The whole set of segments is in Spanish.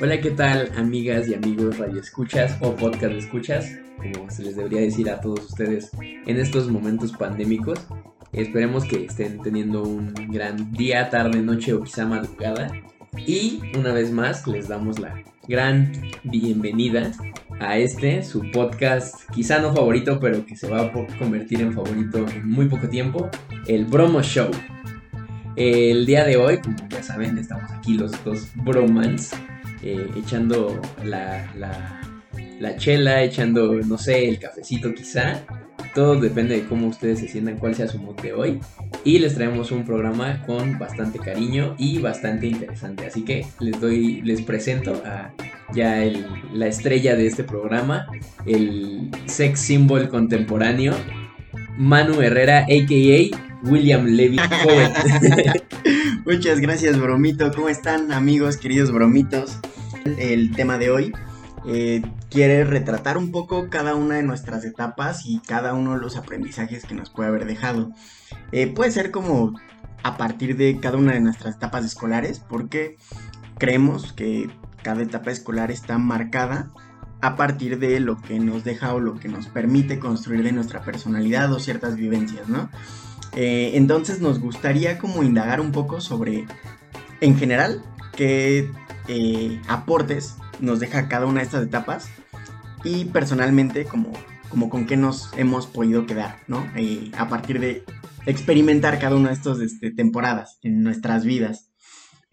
Hola, ¿qué tal, amigas y amigos radio escuchas o podcast escuchas? Como se les debería decir a todos ustedes en estos momentos pandémicos. Esperemos que estén teniendo un gran día, tarde, noche o quizá madrugada. Y una vez más les damos la gran bienvenida a este, su podcast, quizá no favorito, pero que se va a convertir en favorito en muy poco tiempo, el Bromo Show. El día de hoy, como ya saben, estamos aquí los dos bromans, eh, echando la, la, la chela, echando, no sé, el cafecito quizá. Todo depende de cómo ustedes se sientan, cuál sea su mood de hoy. Y les traemos un programa con bastante cariño y bastante interesante. Así que les doy, les presento a ya el, la estrella de este programa, el sex symbol contemporáneo, Manu Herrera, a.k.a. William Levy Muchas gracias, Bromito. ¿Cómo están, amigos, queridos bromitos? El tema de hoy eh, quiere retratar un poco cada una de nuestras etapas y cada uno de los aprendizajes que nos puede haber dejado. Eh, puede ser como a partir de cada una de nuestras etapas escolares, porque creemos que cada etapa escolar está marcada a partir de lo que nos deja o lo que nos permite construir de nuestra personalidad o ciertas vivencias, ¿no? Eh, entonces nos gustaría como indagar un poco sobre, en general, qué eh, aportes nos deja cada una de estas etapas y personalmente como, como con qué nos hemos podido quedar, ¿no? Eh, a partir de experimentar cada una de estas este, temporadas en nuestras vidas.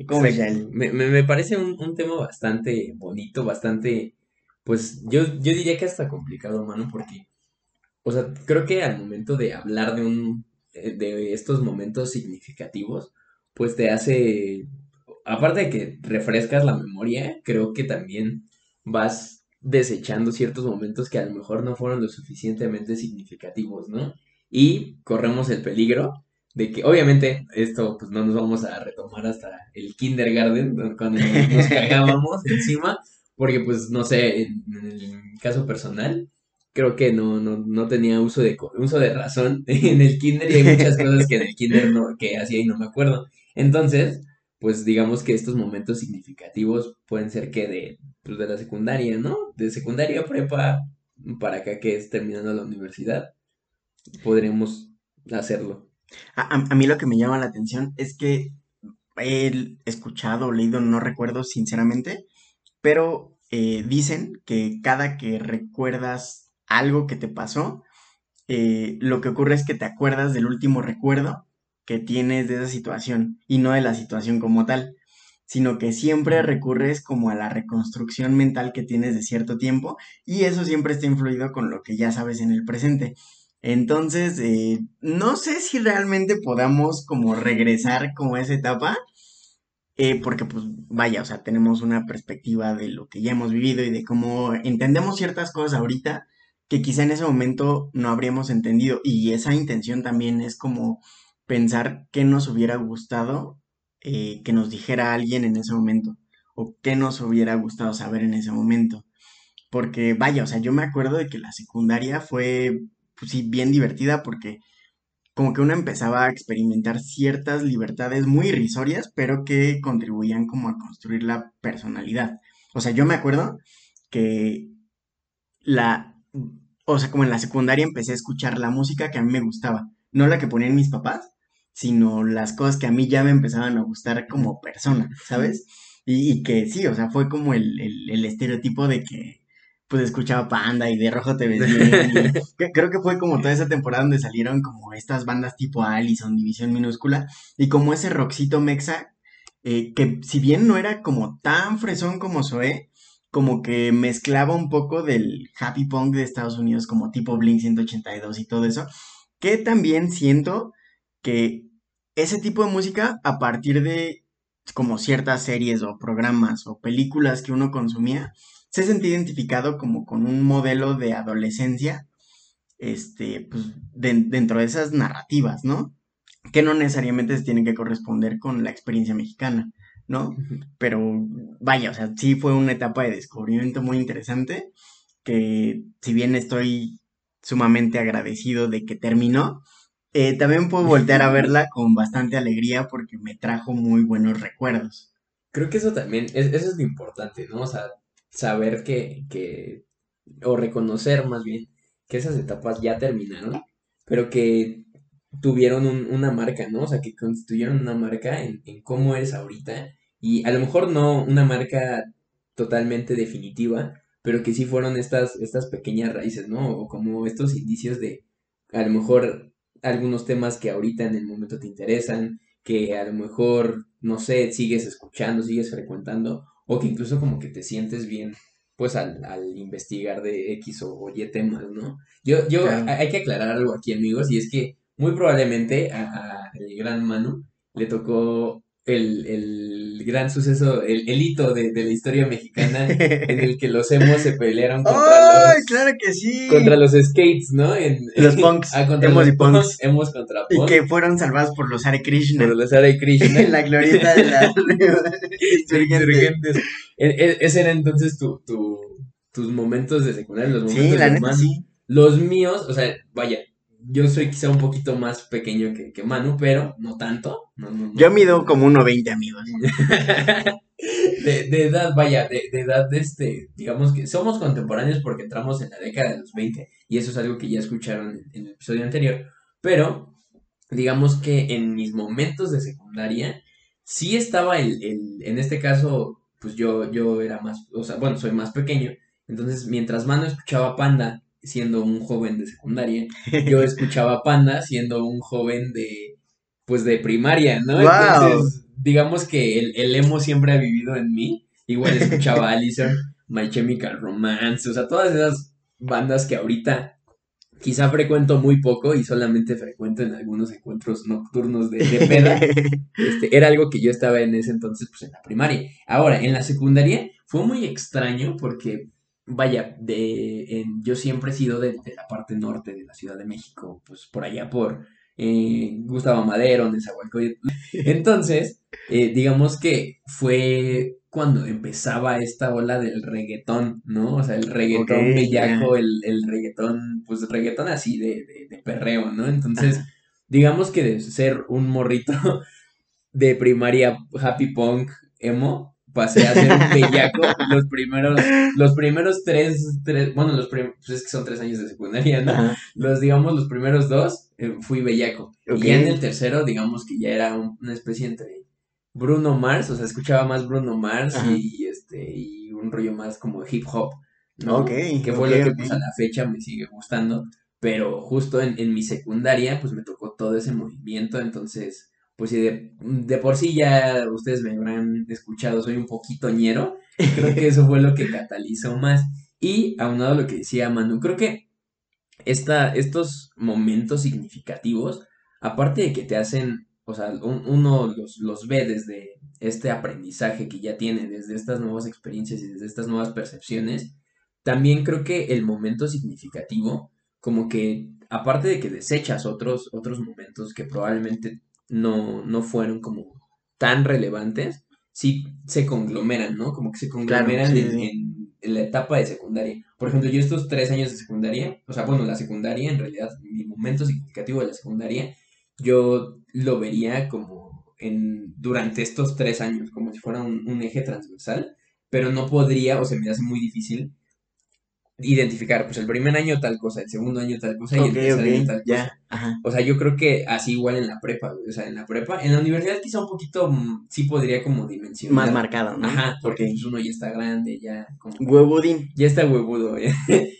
¿Cómo me, me, parece un, un, tema bastante bonito, bastante, pues yo, yo diría que hasta complicado, mano, porque, o sea, creo que al momento de hablar de un, de estos momentos significativos, pues te hace, aparte de que refrescas la memoria, creo que también vas desechando ciertos momentos que a lo mejor no fueron lo suficientemente significativos, ¿no? Y corremos el peligro de que obviamente esto pues no nos vamos a retomar hasta el kindergarten cuando nos, cagábamos encima porque pues no sé en, el caso personal creo que no, no, no tenía uso de uso de razón en el kinder y hay muchas cosas que en el kinder no que hacía y no me acuerdo entonces pues digamos que estos momentos significativos pueden ser que de pues, de la secundaria no de secundaria prepa para acá que es terminando la universidad podremos hacerlo. A, mí lo que me llama la atención es que he escuchado leído, no recuerdo sinceramente, pero eh, dicen que cada que recuerdas algo que te pasó, eh, lo que ocurre es que te acuerdas del último recuerdo que tienes de esa situación y no de la situación como tal, sino que siempre recurres como a la reconstrucción mental que tienes de cierto tiempo y eso siempre está influido con lo que ya sabes en el presente. Entonces, eh, no sé si realmente podamos como regresar como a esa etapa, eh, porque pues vaya, o sea, tenemos una perspectiva de lo que ya hemos vivido y de cómo entendemos ciertas cosas ahorita que quizá en ese momento no habríamos entendido. Y esa intención también es como pensar qué nos hubiera gustado eh, que nos dijera alguien en ese momento o qué nos hubiera gustado saber en ese momento. Porque vaya, o sea, yo me acuerdo de que la secundaria fue pues sí, bien divertida porque como que uno empezaba a experimentar ciertas libertades muy irrisorias, pero que contribuían como a construir la personalidad. O sea, yo me acuerdo que la, o sea, como en la secundaria empecé a escuchar la música que a mí me gustaba, no la que ponían mis papás, sino las cosas que a mí ya me empezaban a gustar como persona, ¿sabes? Y, que sí, o sea, fue como el, el estereotipo de que pues escuchaba Panda y de Rojo te bien. creo que fue como toda esa temporada donde salieron como estas bandas tipo Allison, División Minúscula, y como ese rockcito mexa, eh, que si bien no era como tan fresón como Zoe, como que mezclaba un poco del happy punk de Estados Unidos, como tipo Blink 182 y todo eso, que también siento que ese tipo de música, a partir de como ciertas series o programas o películas que uno consumía, se sentía identificado como con un modelo de adolescencia, este, pues, dentro de esas narrativas, ¿no? Que no necesariamente se tienen que corresponder con la experiencia mexicana, ¿no? Pero vaya, o sea, sí fue una etapa de descubrimiento muy interesante, que si bien estoy sumamente agradecido de que terminó, eh, también puedo voltear a verla con bastante alegría porque me trajo muy buenos recuerdos. creo que eso también, es, eso es lo importante, ¿no? O sea, saber que, que, o reconocer más bien, que esas etapas ya terminaron, pero que tuvieron una marca, ¿no? O sea, que constituyeron una marca en, en cómo eres ahorita, y a lo mejor no una marca totalmente definitiva, pero que sí fueron estas, estas pequeñas raíces, ¿no? O como estos indicios de, a lo mejor, algunos temas que ahorita en el momento te interesan, que a lo mejor, no sé, sigues escuchando, sigues frecuentando, o que incluso como que te sientes bien, pues al, al investigar de X o, Y temas, ¿no? Yo, yo, hay que aclarar algo aquí, amigos, y es que muy probablemente a, a el gran Manu le tocó el, el gran suceso, el, el hito de, de, la historia mexicana en el que los emos se pelearon contra ¡Ay, los, claro que sí! Contra los skates, ¿no? En, los punks. Ah, contra emos los y punks. Emos contra punks. Y que fueron salvados por los Hare Krishna. Por los Hare Krishna. en la glorieta de la insurgentes. E, e, ese era entonces tu, tu, tus momentos de secundaria, los momentos sí, la de neta, sí. Los míos, o sea, vaya, yo soy quizá un poquito más pequeño que, que Manu, pero no tanto. No, no, no. Yo mido como 1,20 amigos. de, de, edad, vaya, de, de, edad, este, digamos que somos contemporáneos porque entramos en la década de los 20 y eso es algo que ya escucharon en, en el episodio anterior, pero digamos que en mis momentos de secundaria sí estaba el, el en este caso, pues yo, yo era más, o sea, bueno, soy más pequeño, entonces mientras Manu escuchaba Panda siendo un joven de secundaria, yo escuchaba Panda siendo un joven de, pues de primaria, ¿no? Wow. Entonces, digamos que el, el, emo siempre ha vivido en mí, igual escuchaba Allison, My Chemical Romance, o sea, todas esas bandas que ahorita quizá frecuento muy poco y solamente frecuento en algunos encuentros nocturnos de, de peda, este, era algo que yo estaba en ese entonces, pues en la primaria. Ahora, en la secundaria fue muy extraño porque vaya, de, en, yo siempre he sido de, de, la parte norte de la Ciudad de México, pues por allá por eh, Gustavo Madero, Nezahualcóyotl. Entonces, eh, digamos que fue cuando empezaba esta ola del reggaetón, ¿no? O sea, el reggaetón okay, bellaco, yeah. el, el reggaetón, pues reggaetón así de, de, de perreo, ¿no? Entonces, digamos que de ser un morrito de primaria happy punk emo, pasé a ser un bellaco los primeros, los primeros tres, tres bueno, los prim pues es que son tres años de secundaria, ¿no? Ajá. Los, digamos, los primeros dos eh, fui bellaco. Okay. Y en el tercero, digamos que ya era un, una especie entre Bruno Mars, o sea, escuchaba más Bruno Mars y, y, este, y un rollo más como hip hop, ¿no? Ok. Que fue okay, lo que pues a la fecha me sigue gustando, pero justo en, en mi secundaria, pues me tocó todo ese movimiento, entonces pues si de, de, por sí ya ustedes me habrán escuchado, soy un poquito ñero, creo que eso fue lo que catalizó más. Y aunado a lo que decía Manu, creo que esta, estos momentos significativos, aparte de que te hacen, o sea, un, uno los, los ve desde este aprendizaje que ya tiene, desde estas nuevas experiencias y desde estas nuevas percepciones, también creo que el momento significativo, como que aparte de que desechas otros, otros momentos que probablemente no, no fueron como tan relevantes, sí se conglomeran, ¿no? Como que se conglomeran claro, sí, en, sí. En, en, la etapa de secundaria. Por ejemplo, yo estos tres años de secundaria, o sea, bueno, la secundaria, en realidad, mi momento significativo de la secundaria, yo lo vería como en, durante estos tres años, como si fuera un, un eje transversal, pero no podría, o se me hace muy difícil identificar, pues el primer año tal cosa, el segundo año tal cosa okay, y el tercer okay, año tal ya, cosa. Ajá. O sea, yo creo que así igual en la prepa, o sea, en la prepa, en la universidad quizá un poquito mm, sí podría como dimensionar. Más marcado, ¿no? Ajá, porque okay. pues uno ya está grande, ya como... Huevudín. Ya está huevudo, ya,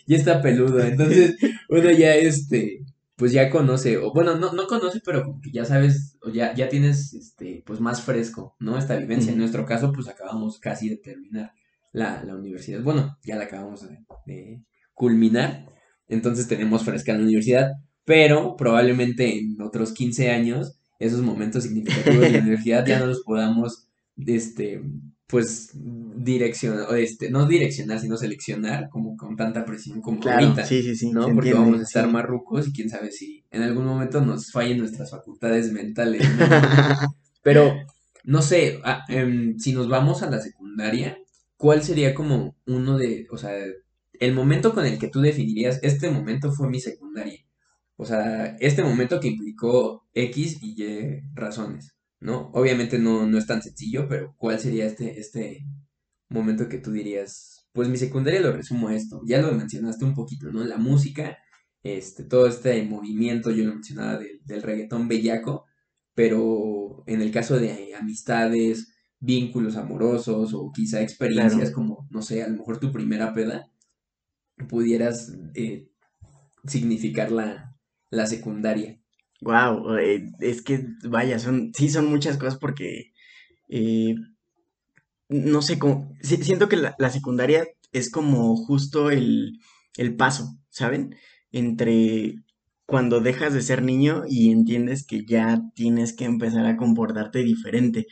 ya está peludo, entonces uno ya este, pues ya conoce, o bueno, no, no conoce, pero como que ya sabes, o ya, ya tienes, este, pues más fresco, ¿no? Esta vivencia. En nuestro caso, pues acabamos casi de terminar la, la universidad. Bueno, ya la acabamos de, de culminar, entonces tenemos fresca la universidad, pero probablemente en otros 15 años esos momentos significativos de la universidad ya no los podamos, este, pues, direccionar, este, no direccionar, sino seleccionar como con tanta presión como claro, ahorita, sí, sí, sí, ¿no? Porque entiende, vamos a estar sí. más rucos y quién sabe si en algún momento nos fallen nuestras facultades mentales, ¿no? pero, no sé, a, eh, si nos vamos a la secundaria, ¿cuál sería como uno de, o sea, el momento con el que tú definirías, este momento fue mi secundaria. O sea, este momento que implicó X y Y razones. ¿no? Obviamente no, no es tan sencillo, pero ¿cuál sería este, este momento que tú dirías? Pues mi secundaria lo resumo a esto, ya lo mencionaste un poquito, ¿no? La música, este, todo este movimiento, yo lo mencionaba del, del reggaetón bellaco, pero en el caso de amistades, vínculos amorosos o quizá experiencias como, no sé, a lo mejor tu primera peda, pudieras eh, significar la, la secundaria. Wow, eh, es que vaya, son, sí son muchas cosas porque eh, no sé cómo, siento que la, secundaria es como justo el, el paso, ¿saben? Entre cuando dejas de ser niño y entiendes que ya tienes que empezar a comportarte diferente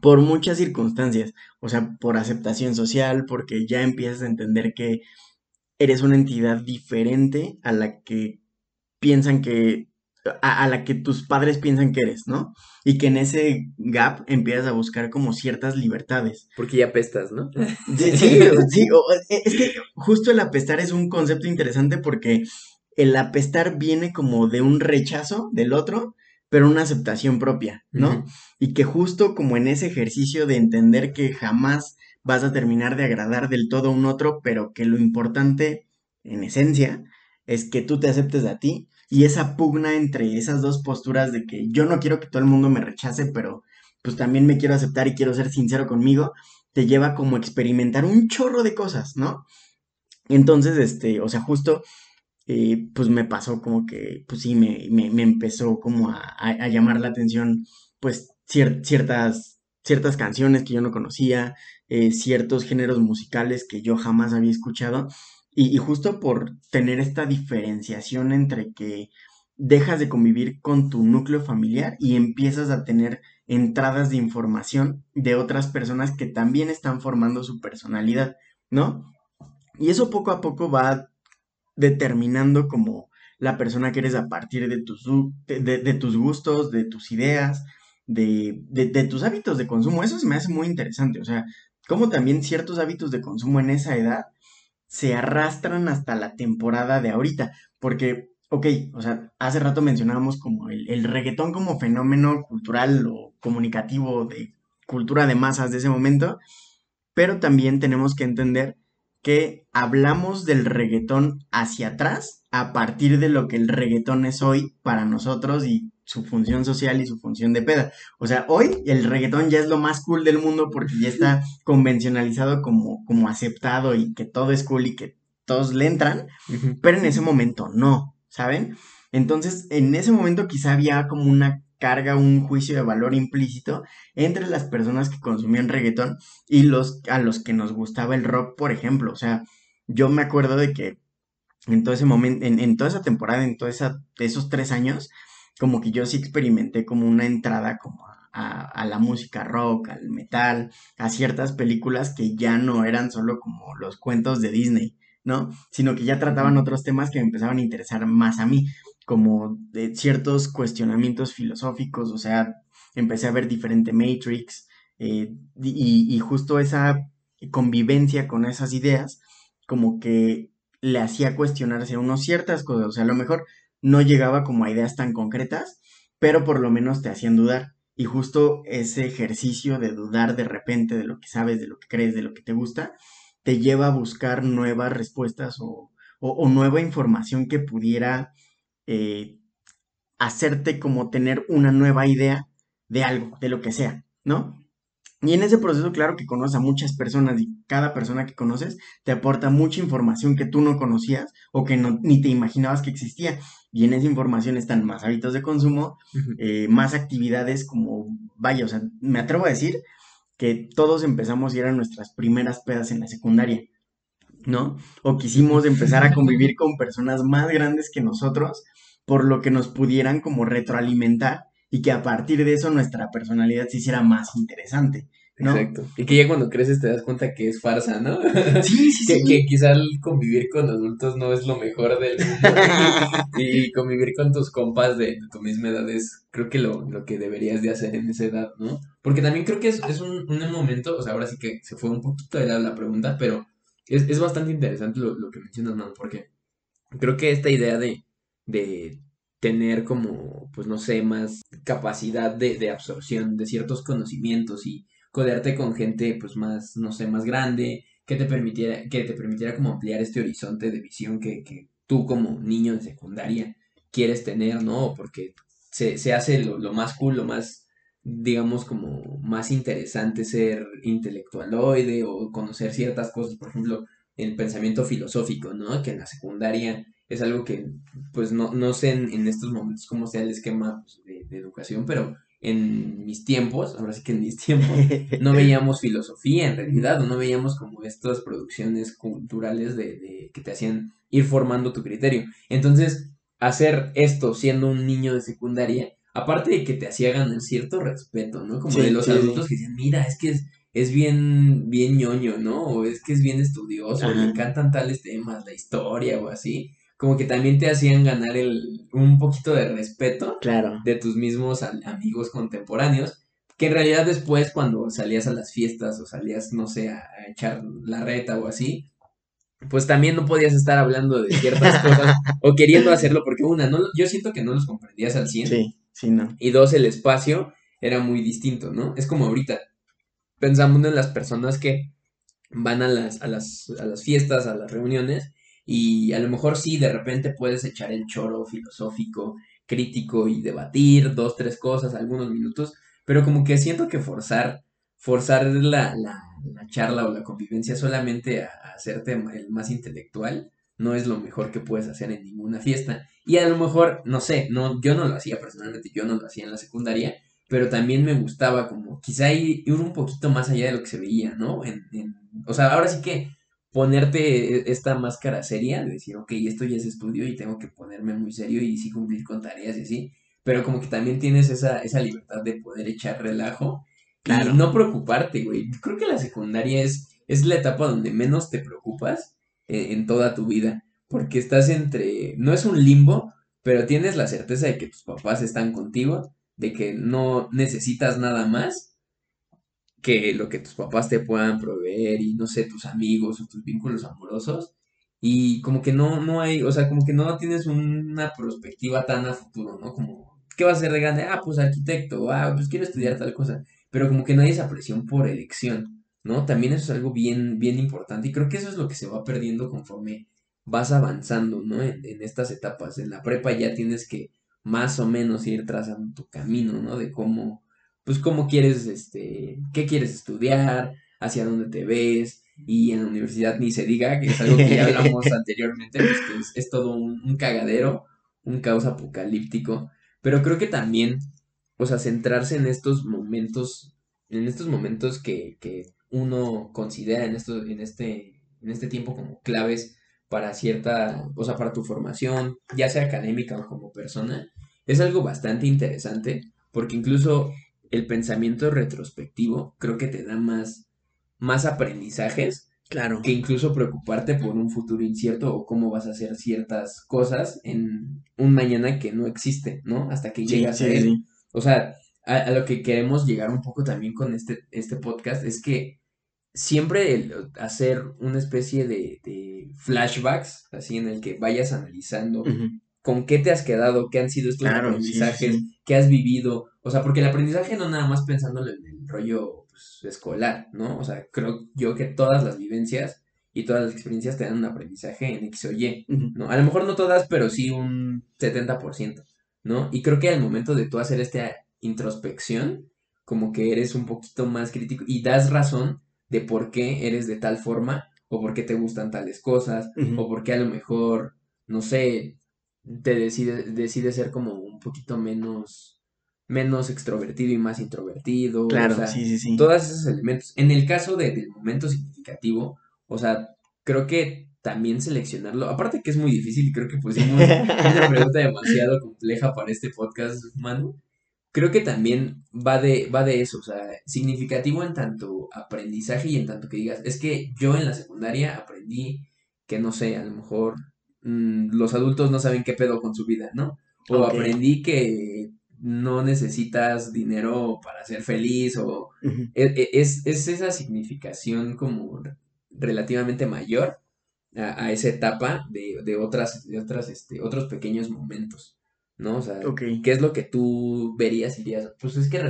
por muchas circunstancias, o sea, por aceptación social, porque ya empiezas a entender que eres una entidad diferente a la que piensan que, a, la que tus padres piensan que eres, ¿no? Y que en ese gap empiezas a buscar como ciertas libertades. Porque ya apestas, ¿no? Sí, sí, sí e, es que justo el apestar es un concepto interesante porque el apestar viene como de un rechazo del otro, pero una aceptación propia, ¿no? Y que justo como en ese ejercicio de entender que jamás vas a terminar de agradar del todo a un otro, pero que lo importante, en esencia, es que tú te aceptes a ti y esa pugna entre esas dos posturas de que yo no quiero que todo el mundo me rechace, pero pues también me quiero aceptar y quiero ser sincero conmigo, te lleva como a experimentar un chorro de cosas, ¿no? Entonces, este, o sea, justo, pues me pasó como que, pues sí, me, me, empezó como a, llamar la atención, pues ciertas, ciertas canciones que yo no conocía, eh, ciertos géneros musicales que yo jamás había escuchado. Y, justo por tener esta diferenciación entre que dejas de convivir con tu núcleo familiar y empiezas a tener entradas de información de otras personas que también están formando su personalidad, ¿no? Y eso poco a poco va determinando como la persona que eres a partir de tus, de, tus gustos, de tus ideas, de, de, tus hábitos de consumo. Eso se me hace muy interesante. O sea, como también ciertos hábitos de consumo en esa edad se arrastran hasta la temporada de ahorita. Porque, ok, o sea, hace rato mencionábamos como el, el reggaetón como fenómeno cultural o comunicativo de cultura de masas de ese momento, pero también tenemos que entender que hablamos del reggaetón hacia atrás a partir de lo que el reggaetón es hoy para nosotros y su función social y su función de peda. O sea, hoy el reggaetón ya es lo más cool del mundo porque ya está convencionalizado como, como aceptado y que todo es cool y que todos le entran, pero en ese momento no, ¿saben? Entonces, en ese momento quizá había como una carga, un juicio de valor implícito entre las personas que consumían reggaetón y los a los que nos gustaba el rock, por ejemplo. O sea, yo me acuerdo de que en todo ese momento, en, en toda esa temporada, en todos esos tres años, como que yo sí experimenté como una entrada como a, a, la música rock, al metal, a ciertas películas que ya no eran solo como los cuentos de Disney, ¿no? Sino que ya trataban otros temas que me empezaban a interesar más a mí, como de ciertos cuestionamientos filosóficos, o sea, empecé a ver diferente Matrix eh, y, justo esa convivencia con esas ideas como que le hacía cuestionarse uno ciertas cosas, o sea, a lo mejor no llegaba como a ideas tan concretas, pero por lo menos te hacían dudar. Y justo ese ejercicio de dudar de repente de lo que sabes, de lo que crees, de lo que te gusta, te lleva a buscar nuevas respuestas o, nueva información que pudiera eh, hacerte como tener una nueva idea de algo, de lo que sea, ¿no? Y en ese proceso, claro que conoces a muchas personas y cada persona que conoces te aporta mucha información que tú no conocías o que no, ni te imaginabas que existía. Y en esa información están más hábitos de consumo, eh, más actividades como, vaya, o sea, me atrevo a decir que todos empezamos ir a nuestras primeras pedas en la secundaria, ¿no? O quisimos empezar a convivir con personas más grandes que nosotros, por lo que nos pudieran como retroalimentar y que a partir de eso nuestra personalidad se hiciera más interesante. ¿no? Exacto. Y que ya cuando creces te das cuenta que es farsa, ¿no? Sí, sí, que, sí. Que quizá convivir con adultos no es lo mejor del mundo. y, convivir con tus compas de, tu misma edad es, creo que lo, lo, que deberías de hacer en esa edad, ¿no? Porque también creo que es, es un, un, momento, o sea, ahora sí que se fue un poquito de la, la pregunta, pero es, es bastante interesante lo, lo que mencionas, ¿no? Porque creo que esta idea de, de tener como, pues no sé, más capacidad de, de absorción de ciertos conocimientos y codearte con gente pues más, no sé, más grande, que te permitiera, que te permitiera como ampliar este horizonte de visión que, que tú como niño de secundaria quieres tener, ¿no? Porque se, se hace lo, lo, más cool, lo más, digamos, como más interesante ser intelectualoide o conocer ciertas cosas, por ejemplo, el pensamiento filosófico, ¿no? Que en la secundaria es algo que, pues, no, no sé en, en estos momentos cómo sea el esquema pues, de, educación, pero en mis tiempos, ahora sí que en mis tiempos, no veíamos filosofía en realidad, o no veíamos como estas producciones culturales de, de que te hacían ir formando tu criterio. Entonces, hacer esto siendo un niño de secundaria, aparte de que te hacía ganar cierto respeto, ¿no? Como sí, de los sí, adultos sí. que decían, mira, es que es, es, bien, bien ñoño, ¿no? O es que es bien estudioso, Ajá. le encantan tales temas, la historia o así. Como que también te hacían ganar el, un poquito de respeto claro. de tus mismos amigos contemporáneos, que en realidad después cuando salías a las fiestas o salías, no sé, a, a echar la reta o así, pues también no podías estar hablando de ciertas cosas o queriendo hacerlo porque una, no, yo siento que no los comprendías al 100. Sí, sí, no. Y dos, el espacio era muy distinto, ¿no? Es como ahorita, pensamos en las personas que van a las, a las, a las fiestas, a las reuniones y a lo mejor sí, de repente puedes echar el choro filosófico, crítico y debatir dos, tres cosas, algunos minutos, pero como que siento que forzar, forzar la, la, la charla o la convivencia solamente a, a, hacerte el más intelectual no es lo mejor que puedes hacer en ninguna fiesta. Y a lo mejor, no sé, no, yo no lo hacía personalmente, yo no lo hacía en la secundaria, pero también me gustaba como quizá ir, ir un poquito más allá de lo que se veía, ¿no? En, en, o sea, ahora sí que ponerte esta máscara seria, de decir, ok, esto ya es estudio y tengo que ponerme muy serio y sí cumplir con tareas y así, pero como que también tienes esa, esa libertad de poder echar relajo claro. y no preocuparte, güey. Creo que la secundaria es, es la etapa donde menos te preocupas eh, en toda tu vida, porque estás entre, no es un limbo, pero tienes la certeza de que tus papás están contigo, de que no necesitas nada más que lo que tus papás te puedan proveer y no sé, tus amigos o tus vínculos amorosos. Y como que no, no hay, o sea, como que no tienes una perspectiva tan a futuro, ¿no? Como, ¿qué vas a ser de grande? Ah, pues arquitecto, ah, pues quiero estudiar tal cosa. Pero como que no hay esa presión por elección, ¿no? También eso es algo bien, bien importante y creo que eso es lo que se va perdiendo conforme vas avanzando, ¿no? En, en estas etapas. En la prepa ya tienes que más o menos ir trazando tu camino, ¿no? De cómo, pues cómo quieres, este, qué quieres estudiar, hacia dónde te ves, y en la universidad ni se diga, que es algo que ya hablamos anteriormente, pues que es, es todo un, un, cagadero, un caos apocalíptico, pero creo que también, o sea, centrarse en estos momentos, en estos momentos que, que uno considera en, esto, en, este, en este tiempo como claves para cierta, o sea, para tu formación, ya sea académica o como persona, es algo bastante interesante, porque incluso el pensamiento retrospectivo creo que te da más, más aprendizajes. Claro. Que incluso preocuparte por un futuro incierto o cómo vas a hacer ciertas cosas en un mañana que no existe, ¿no? Hasta que llegas sí, a él. Sí. O sea, a, a, lo que queremos llegar un poco también con este, este podcast es que siempre el hacer una especie de, de flashbacks, así en el que vayas analizando uh -huh con qué te has quedado, qué han sido estos claro, aprendizajes, sí, sí. qué has vivido. O sea, porque el aprendizaje no nada más pensándolo en el rollo pues, escolar, ¿no? O sea, creo yo que todas las vivencias y todas las experiencias te dan un aprendizaje en X o Y, uh -huh. ¿no? A lo mejor no todas, pero sí un 70%, ¿no? Y creo que al momento de tú hacer esta introspección, como que eres un poquito más crítico y das razón de por qué eres de tal forma o por qué te gustan tales cosas uh -huh. o por qué a lo mejor, no sé, te decide, decide ser como un poquito menos, menos extrovertido y más introvertido. Claro, o sea, sí, sí, sí. Todos esos elementos. En el caso de, del momento significativo, o sea, creo que también seleccionarlo, aparte que es muy difícil creo que pusimos una pregunta demasiado compleja para este podcast, Manu. Creo que también va de, va de eso, o sea, significativo en tanto aprendizaje y en tanto que digas, es que yo en la secundaria aprendí que no sé, a lo mejor mmm, los adultos no saben qué pedo con su vida, ¿no? O okay. aprendí que no necesitas dinero para ser feliz o uh -huh. es, es, esa significación como relativamente mayor a, a esa etapa de, de, otras, de otras, este, otros pequeños momentos, ¿no? O sea. ¿qué es lo que tú verías y dirías? Pues es que,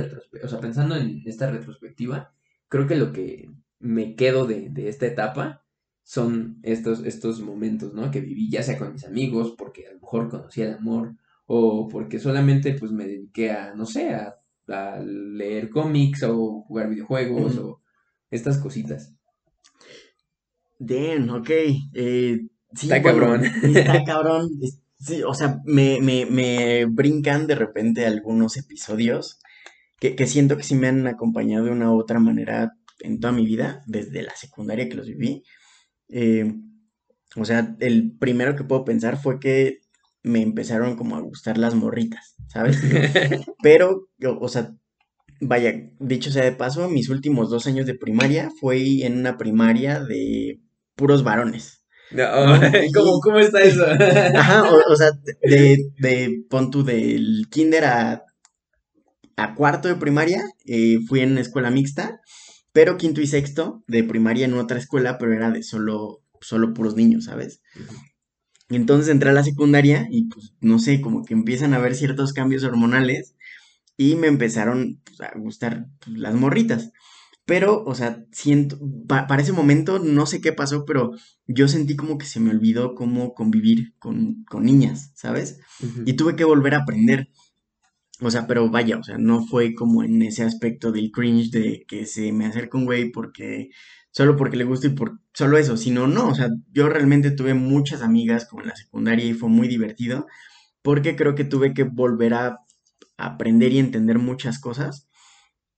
o sea, pensando en esta retrospectiva, creo que lo que me quedo de, de esta etapa son estos, estos momentos, ¿no? Que viví, ya sea con mis amigos, porque a lo mejor conocí el amor, o porque solamente, pues, me dediqué a, no sé, a, a leer cómics, o jugar videojuegos, o estas cositas. Damn, ok. Eh, sí, Está bueno, cabrón. Está cabrón. Sí, o sea, me, me, me brincan de repente algunos episodios que, que siento que sí me han acompañado de una u otra manera en toda mi vida, desde la secundaria que los viví. Eh, o sea, el primero que puedo pensar fue que me empezaron como a gustar las morritas, ¿sabes? Pero, o, o sea, vaya, dicho sea de paso, mis últimos dos años de primaria fue en una primaria de puros varones. No, ¿no? ¿cómo, Y- cómo está eso? Ajá, o, o sea, de, de, pon tú del kinder a, a cuarto de primaria, eh, fui en escuela mixta, pero quinto y sexto de primaria en otra escuela, pero era de solo, solo puros niños, ¿sabes? Y entonces entré a la secundaria y pues no sé, como que empiezan a haber ciertos cambios hormonales y me empezaron pues, a gustar pues, las morritas. Pero, o sea, siento, pa- para ese momento no sé qué pasó, pero yo sentí como que se me olvidó cómo convivir con, con niñas, ¿sabes? Y tuve que volver a aprender. O sea, pero vaya, o sea, no fue como en ese aspecto del cringe de que se me acerca un güey porque, solo porque le gusta y por solo eso, sino no, o sea, yo realmente tuve muchas amigas como en la secundaria y fue muy divertido porque creo que tuve que volver a aprender y entender muchas cosas,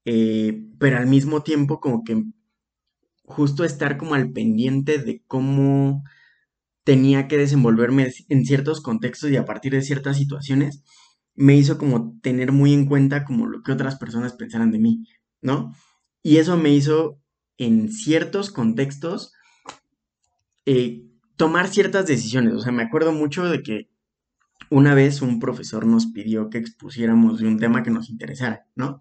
eh, pero al mismo tiempo como que justo estar como al pendiente de cómo tenía que desenvolverme en ciertos contextos y a partir de ciertas situaciones, me hizo como tener muy en cuenta como lo que otras personas pensaran de mí, ¿no? Y eso me hizo en ciertos contextos eh, tomar ciertas decisiones. O sea, me acuerdo mucho de que una vez un profesor nos pidió que expusiéramos de un tema que nos interesara, ¿no?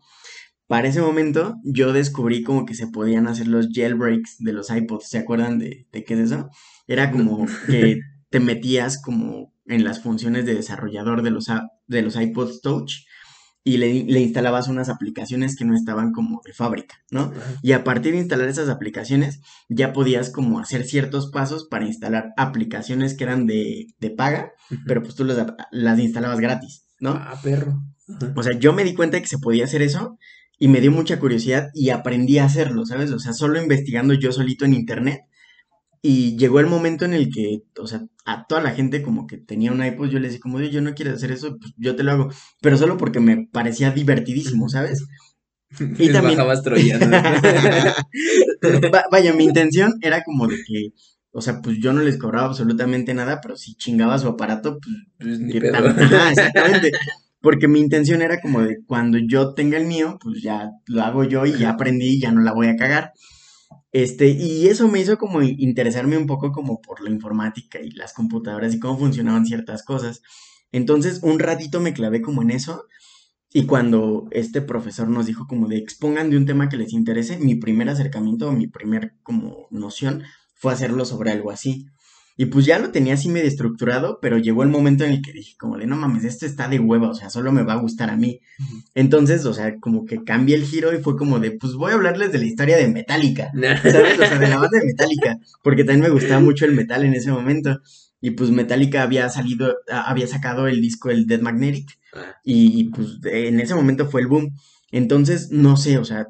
Para ese momento yo descubrí como que se podían hacer los jailbreaks de los iPods, ¿se acuerdan de, de qué es eso? Era como que te metías como en las funciones de desarrollador de los, de los iPods Touch y le, le instalabas unas aplicaciones que no estaban como de fábrica, ¿no? Y a partir de instalar esas aplicaciones ya podías como hacer ciertos pasos para instalar aplicaciones que eran de, de paga, pero pues tú las, las instalabas gratis, ¿no? Ah, perro. O sea, yo me di cuenta de que se podía hacer eso y me dio mucha curiosidad y aprendí a hacerlo, ¿sabes? O sea, solo investigando yo solito en internet y llegó el momento en el que, o sea, a toda la gente como que tenía un iPod, yo les decía como, "Oye, yo no quiero hacer eso, pues yo te lo hago, pero solo porque me parecía divertidísimo, ¿sabes? Y Les también- bajabas. Va- vaya, mi intención era como de que, o sea, pues yo no les cobraba absolutamente nada, pero si chingaba su aparato, pues Pues ni pedo. Ajá, exactamente. Porque mi intención era como de cuando yo tenga el mío, pues ya lo hago yo y ya aprendí y ya no la voy a cagar. Este, y eso me hizo como interesarme un poco como por la informática y las computadoras y cómo funcionaban ciertas cosas. Entonces, un ratito me clavé como en eso. Y cuando este profesor nos dijo como de expongan de un tema que les interese, mi primer acercamiento o mi primer como noción fue hacerlo sobre algo así. Y pues ya lo tenía así medio estructurado, pero llegó el momento en el que dije como de no mames, esto está de hueva, o sea, solo me va a gustar a mí. Entonces, o sea, como que cambié el giro y fue como de pues voy a hablarles de la historia de Metallica. ¿sabes? O sea, de la banda de Metallica, porque también me gustaba mucho el metal en ese momento. Y pues Metallica había salido, había sacado el disco el Dead Magnetic Ah, y, y, pues en ese momento fue el boom. Entonces, no sé, o sea,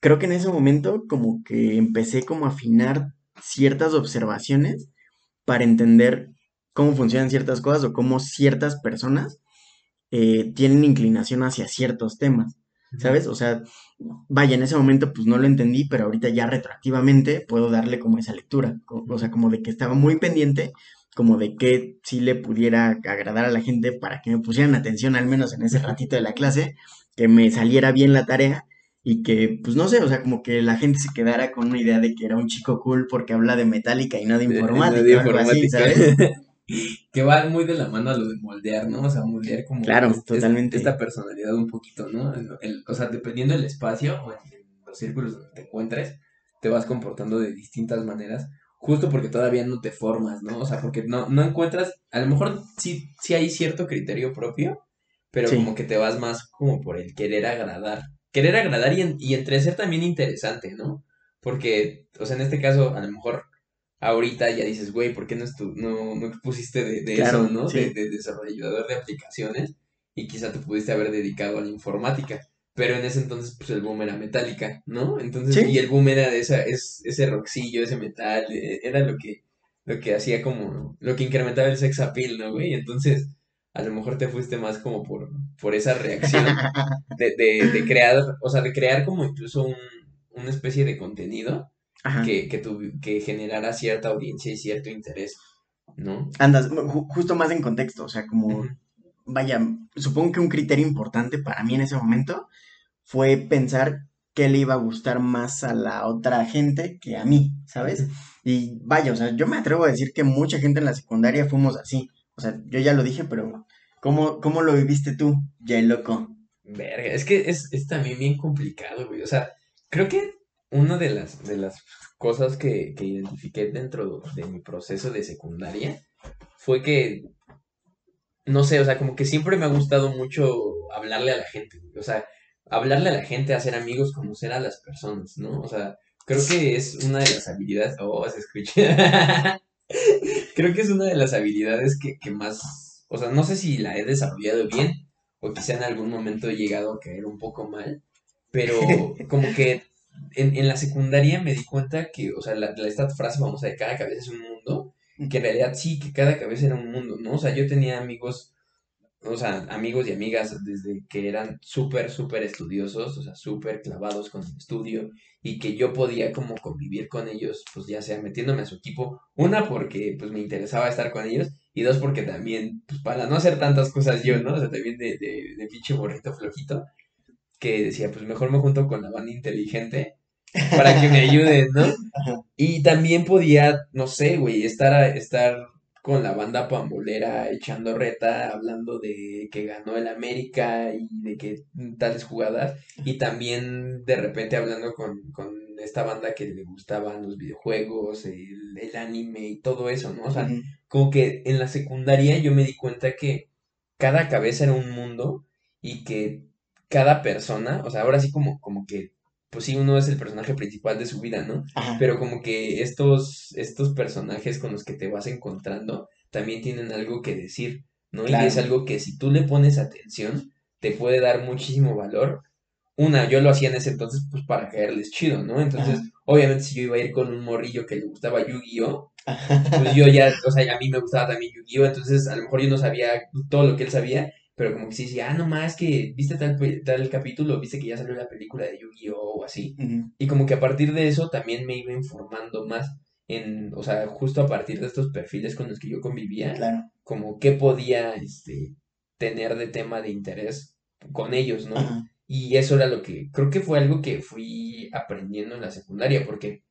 creo que en ese momento como que empecé como a afinar ciertas observaciones para entender cómo funcionan ciertas cosas o cómo ciertas personas eh, tienen inclinación hacia ciertos temas. ¿Sabes? O sea, vaya, en ese momento pues no lo entendí, pero ahorita ya retroactivamente puedo darle como esa lectura. O sea, como de que estaba muy pendiente, como de que sí le pudiera agradar a la gente para que me pusieran atención, al menos en ese ratito de la clase, que me saliera bien la tarea y que, pues no sé, o sea, como que la gente se quedara con una idea de que era un chico cool porque habla de metálica y no de informática, de o algo así, informática. ¿sabes? Que va muy de la mano a lo de moldear, ¿no? O sea, moldear como Claro, es- totalmente. esta personalidad un poquito, ¿no? El- el- o sea, dependiendo del espacio o en, en los círculos donde te encuentres, te vas comportando de distintas maneras, justo porque todavía no te formas, ¿no? O sea, porque no, no encuentras, a lo mejor sí, sí hay cierto criterio propio, pero Sí. como que te vas más como por el querer agradar. Querer agradar y, en- y entre ser también interesante, ¿no? Porque, o sea, en este caso, a lo mejor ahorita ya dices, güey, ¿por qué no, no, no pusiste de, de Claro, eso, ¿no? sí. De, de desarrollador de aplicaciones y quizá te pudiste haber dedicado a la informática. Pero en ese entonces, pues el boom era metálica, ¿no? Entonces, Sí. y el boom era de esa, es, ese rockcillo, ese metal, eh, era lo que, lo que hacía como, lo que incrementaba el sex appeal, ¿no, güey? Entonces, a lo mejor te fuiste más como por, por esa reacción de, de, de crear, o sea, de crear como incluso un, una especie de contenido Ajá. que, que, tuvi- que generara cierta audiencia y cierto interés, ¿no? Andas, ju- justo más en contexto, o sea, como, vaya, supongo que un criterio importante para mí en ese momento fue pensar qué le iba a gustar más a la otra gente que a mí, ¿sabes? Y vaya, o sea, yo me atrevo a decir que mucha gente en la secundaria fuimos así. O sea, yo ya lo dije, pero ¿cómo, cómo lo viviste tú, ya loco? Verga, es que es, es también bien complicado, güey. O sea, creo que una de las, de las cosas que, que identifiqué dentro de mi proceso de secundaria fue que, no sé, o sea, como que siempre me ha gustado mucho hablarle a la gente, güey. O sea, hablarle a la gente, hacer amigos, conocer a las personas, ¿no? O sea, creo que es una de las habilidades. Oh, se escucha. Creo que es una de las habilidades que, que más. O sea, no sé si la he desarrollado bien o quizá en algún momento he llegado a caer un poco mal, pero como que en, en la secundaria me di cuenta que, o sea, la, la- esta frase famosa de cada cabeza es un mundo, que en realidad sí, que cada cabeza era un mundo, ¿no? O sea, yo tenía amigos, o sea, amigos y amigas desde que eran súper, súper estudiosos, o sea, súper clavados con el estudio, y que yo podía como convivir con ellos, pues ya sea metiéndome a su equipo, una porque pues me interesaba estar con ellos, y dos porque también, pues para no hacer tantas cosas yo, ¿no? O sea, también de, de, de pinche borrito flojito, que decía, pues mejor me junto con la banda inteligente para que me ayuden, ¿no? Y también podía, no sé, güey, estar, estar con la banda pambolera echando reta, hablando de que ganó el América y de que tales jugadas, y también de repente hablando con, con esta banda que le gustaban los videojuegos, el, el anime y todo eso, ¿no? O sea, como que en la secundaria yo me di cuenta que cada cabeza era un mundo y que cada persona, o sea, ahora sí como, como que, pues sí, uno es el personaje principal de su vida, ¿no? Ajá. Pero como que estos, estos personajes con los que te vas encontrando también tienen algo que decir, ¿no? Claro. Y es algo que si tú le pones atención, te puede dar muchísimo valor. Una, yo lo hacía en ese entonces, pues para caerles chido, ¿no? Entonces, Ajá. obviamente, si yo iba a ir con un morrillo que le gustaba Yu-Gi-Oh! pues yo ya, o sea, a mí me gustaba también Yu-Gi-Oh! Entonces, a lo mejor yo no sabía todo lo que él sabía, pero como que sí decía, ah, no más que viste tal, tal capítulo, viste que ya salió la película de Yu-Gi-Oh! o así. Y como que a partir de eso también me iba informando más en, o sea, justo a partir de estos perfiles con los que yo convivía, Claro. como qué podía, este, tener de tema de interés con ellos, ¿no? Y eso era lo que, creo que fue algo que fui aprendiendo en la secundaria, porque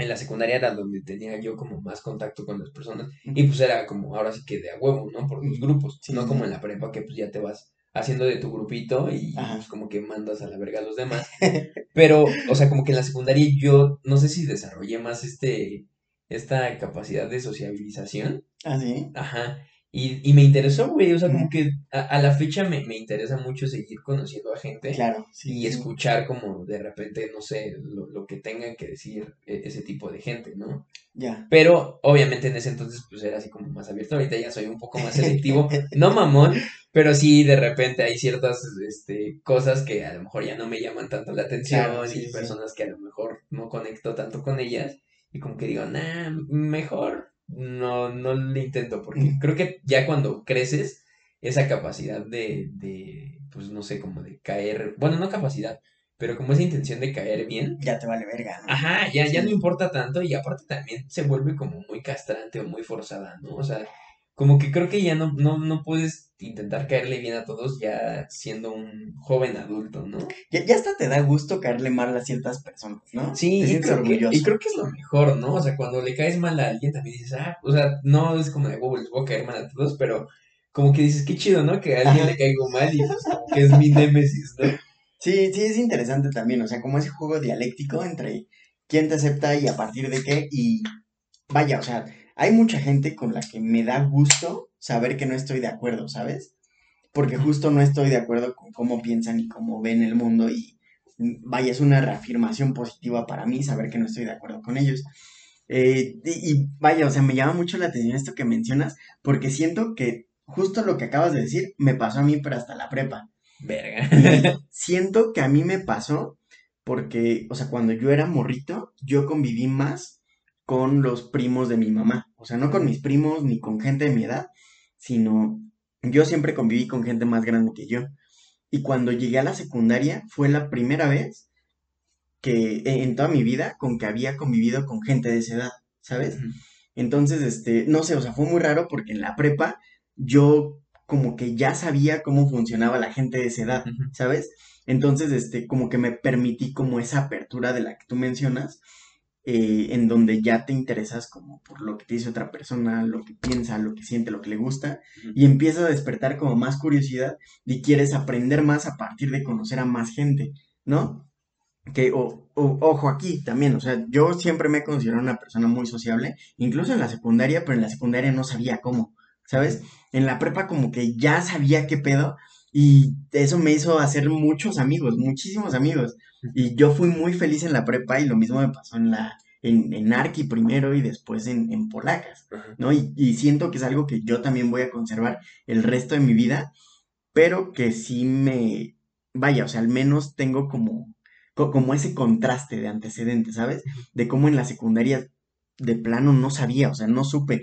en la secundaria era donde tenía yo como más contacto con las personas, y pues era como ahora sí que de a huevo, ¿no? Por los grupos, Sí, no sí, como en la prepa que pues ya te vas haciendo de tu grupito y Ajá. pues como que mandas a la verga a los demás. Pero, o sea, como que en la secundaria yo no sé si desarrollé más este, esta capacidad de sociabilización. ¿Ah, sí? Ajá. Y, y me interesó, güey. O sea, como que a, a la fecha me, me interesa mucho seguir conociendo a gente Claro. Sí, y sí. escuchar como de repente, no sé, lo, lo que tengan que decir e- ese tipo de gente, ¿no? Ya. Pero obviamente en ese entonces pues era así como más abierto. Ahorita ya soy un poco más selectivo. No mamón, pero sí de repente hay ciertas este, cosas que a lo mejor ya no me llaman tanto la atención Claro, sí, y personas que a lo mejor no conecto tanto con ellas y como que digo, nah, mejor no, no le intento porque creo que ya cuando creces esa capacidad de, de, pues no sé, como de caer, bueno, no capacidad, pero como esa intención de caer bien, Ya te vale verga, ¿no? Ajá, ya, ya no importa tanto y aparte también se vuelve como muy castrante o muy forzada, ¿no? O sea, como que creo que ya no, no, no puedes intentar caerle bien a todos ya siendo un joven adulto, ¿no? Ya, ya hasta te da gusto caerle mal a ciertas personas, ¿no? Sí, y creo, que, y creo que es lo mejor, ¿no? O sea, cuando le caes mal a alguien también dices, ah, o sea, no es como de les voy a caer mal a todos, pero como que dices, qué chido, ¿no? Que a alguien le caigo mal y pues como que es mi némesis, ¿no? Sí, sí, es interesante también, o sea, como ese juego dialéctico entre quién te acepta y a partir de qué, y vaya, o sea, hay mucha gente con la que me da gusto saber que no estoy de acuerdo, ¿sabes? porque justo no estoy de acuerdo con cómo piensan y cómo ven el mundo y vaya, es una reafirmación positiva para mí saber que no estoy de acuerdo con ellos. Eh, y, y, vaya, o sea, me llama mucho la atención esto que mencionas, porque siento que justo lo que acabas de decir me pasó a mí, pero hasta la prepa. Verga. siento que a mí me pasó porque, o sea, cuando yo era morrito, yo conviví más con los primos de mi mamá. O sea, no con mis primos ni con gente de mi edad, sino yo siempre conviví con gente más grande que yo. Y cuando llegué a la secundaria fue la primera vez que e, en toda mi vida con que había convivido con gente de esa edad, ¿sabes? Entonces, este, no sé, o sea, fue muy raro porque en la prepa yo como que ya sabía cómo funcionaba la gente de esa edad, ¿sabes? Entonces, este, como que me permití como esa apertura de la que tú mencionas, eh, en donde ya te interesas como por lo que te dice otra persona, lo que piensa, lo que siente, lo que le gusta, y empiezas a despertar como más curiosidad y quieres aprender más a partir de conocer a más gente, ¿no? Que, o, ojo aquí también, o sea, yo siempre me he considerado una persona muy sociable, incluso en la secundaria, pero en la secundaria no sabía cómo, ¿sabes? En la prepa como que ya sabía qué pedo y eso me hizo hacer muchos amigos, muchísimos amigos. Y yo fui muy feliz en la prepa y lo mismo me pasó en la en, en Arqui primero y después en, en Polacas, ¿no? Y, y, siento que es algo que yo también voy a conservar el resto de mi vida, pero que sí me, vaya, o sea, al menos tengo como, como ese contraste de antecedentes, ¿sabes? De cómo en la secundaria de plano no sabía, o sea, no supe.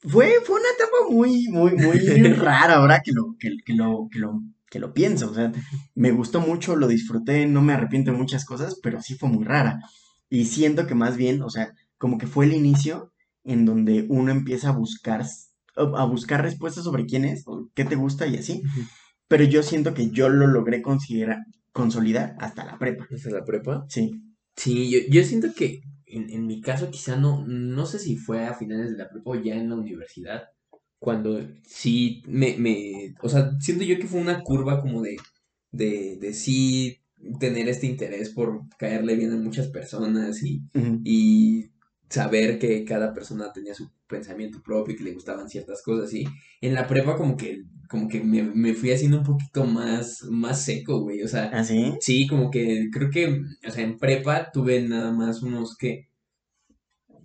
Fue, fue una etapa muy, muy, muy rara ahora que lo, que, que lo, que lo, que lo pienso. O sea, me gustó mucho, lo disfruté, no me arrepiento de muchas cosas, pero sí fue muy rara. Y siento que más bien, o sea, como que fue el inicio en donde uno empieza a buscar, a buscar respuestas sobre quién es, o qué te gusta y así. Pero yo siento que yo lo logré considerar, consolidar hasta la prepa. ¿Hasta la prepa? Sí. Sí, yo, yo siento que en, en, mi caso quizá no, no sé si fue a finales de la prepa o ya en la universidad, cuando sí me, me, o sea, siento yo que fue una curva como de, de, de sí tener este interés por caerle bien a muchas personas y, uh -huh. y saber que cada persona tenía su pensamiento propio y que le gustaban ciertas cosas y en la prepa como que como que me, me fui haciendo un poquito más más seco güey o sea ¿Ah, sí? sí como que creo que o sea en prepa tuve nada más unos que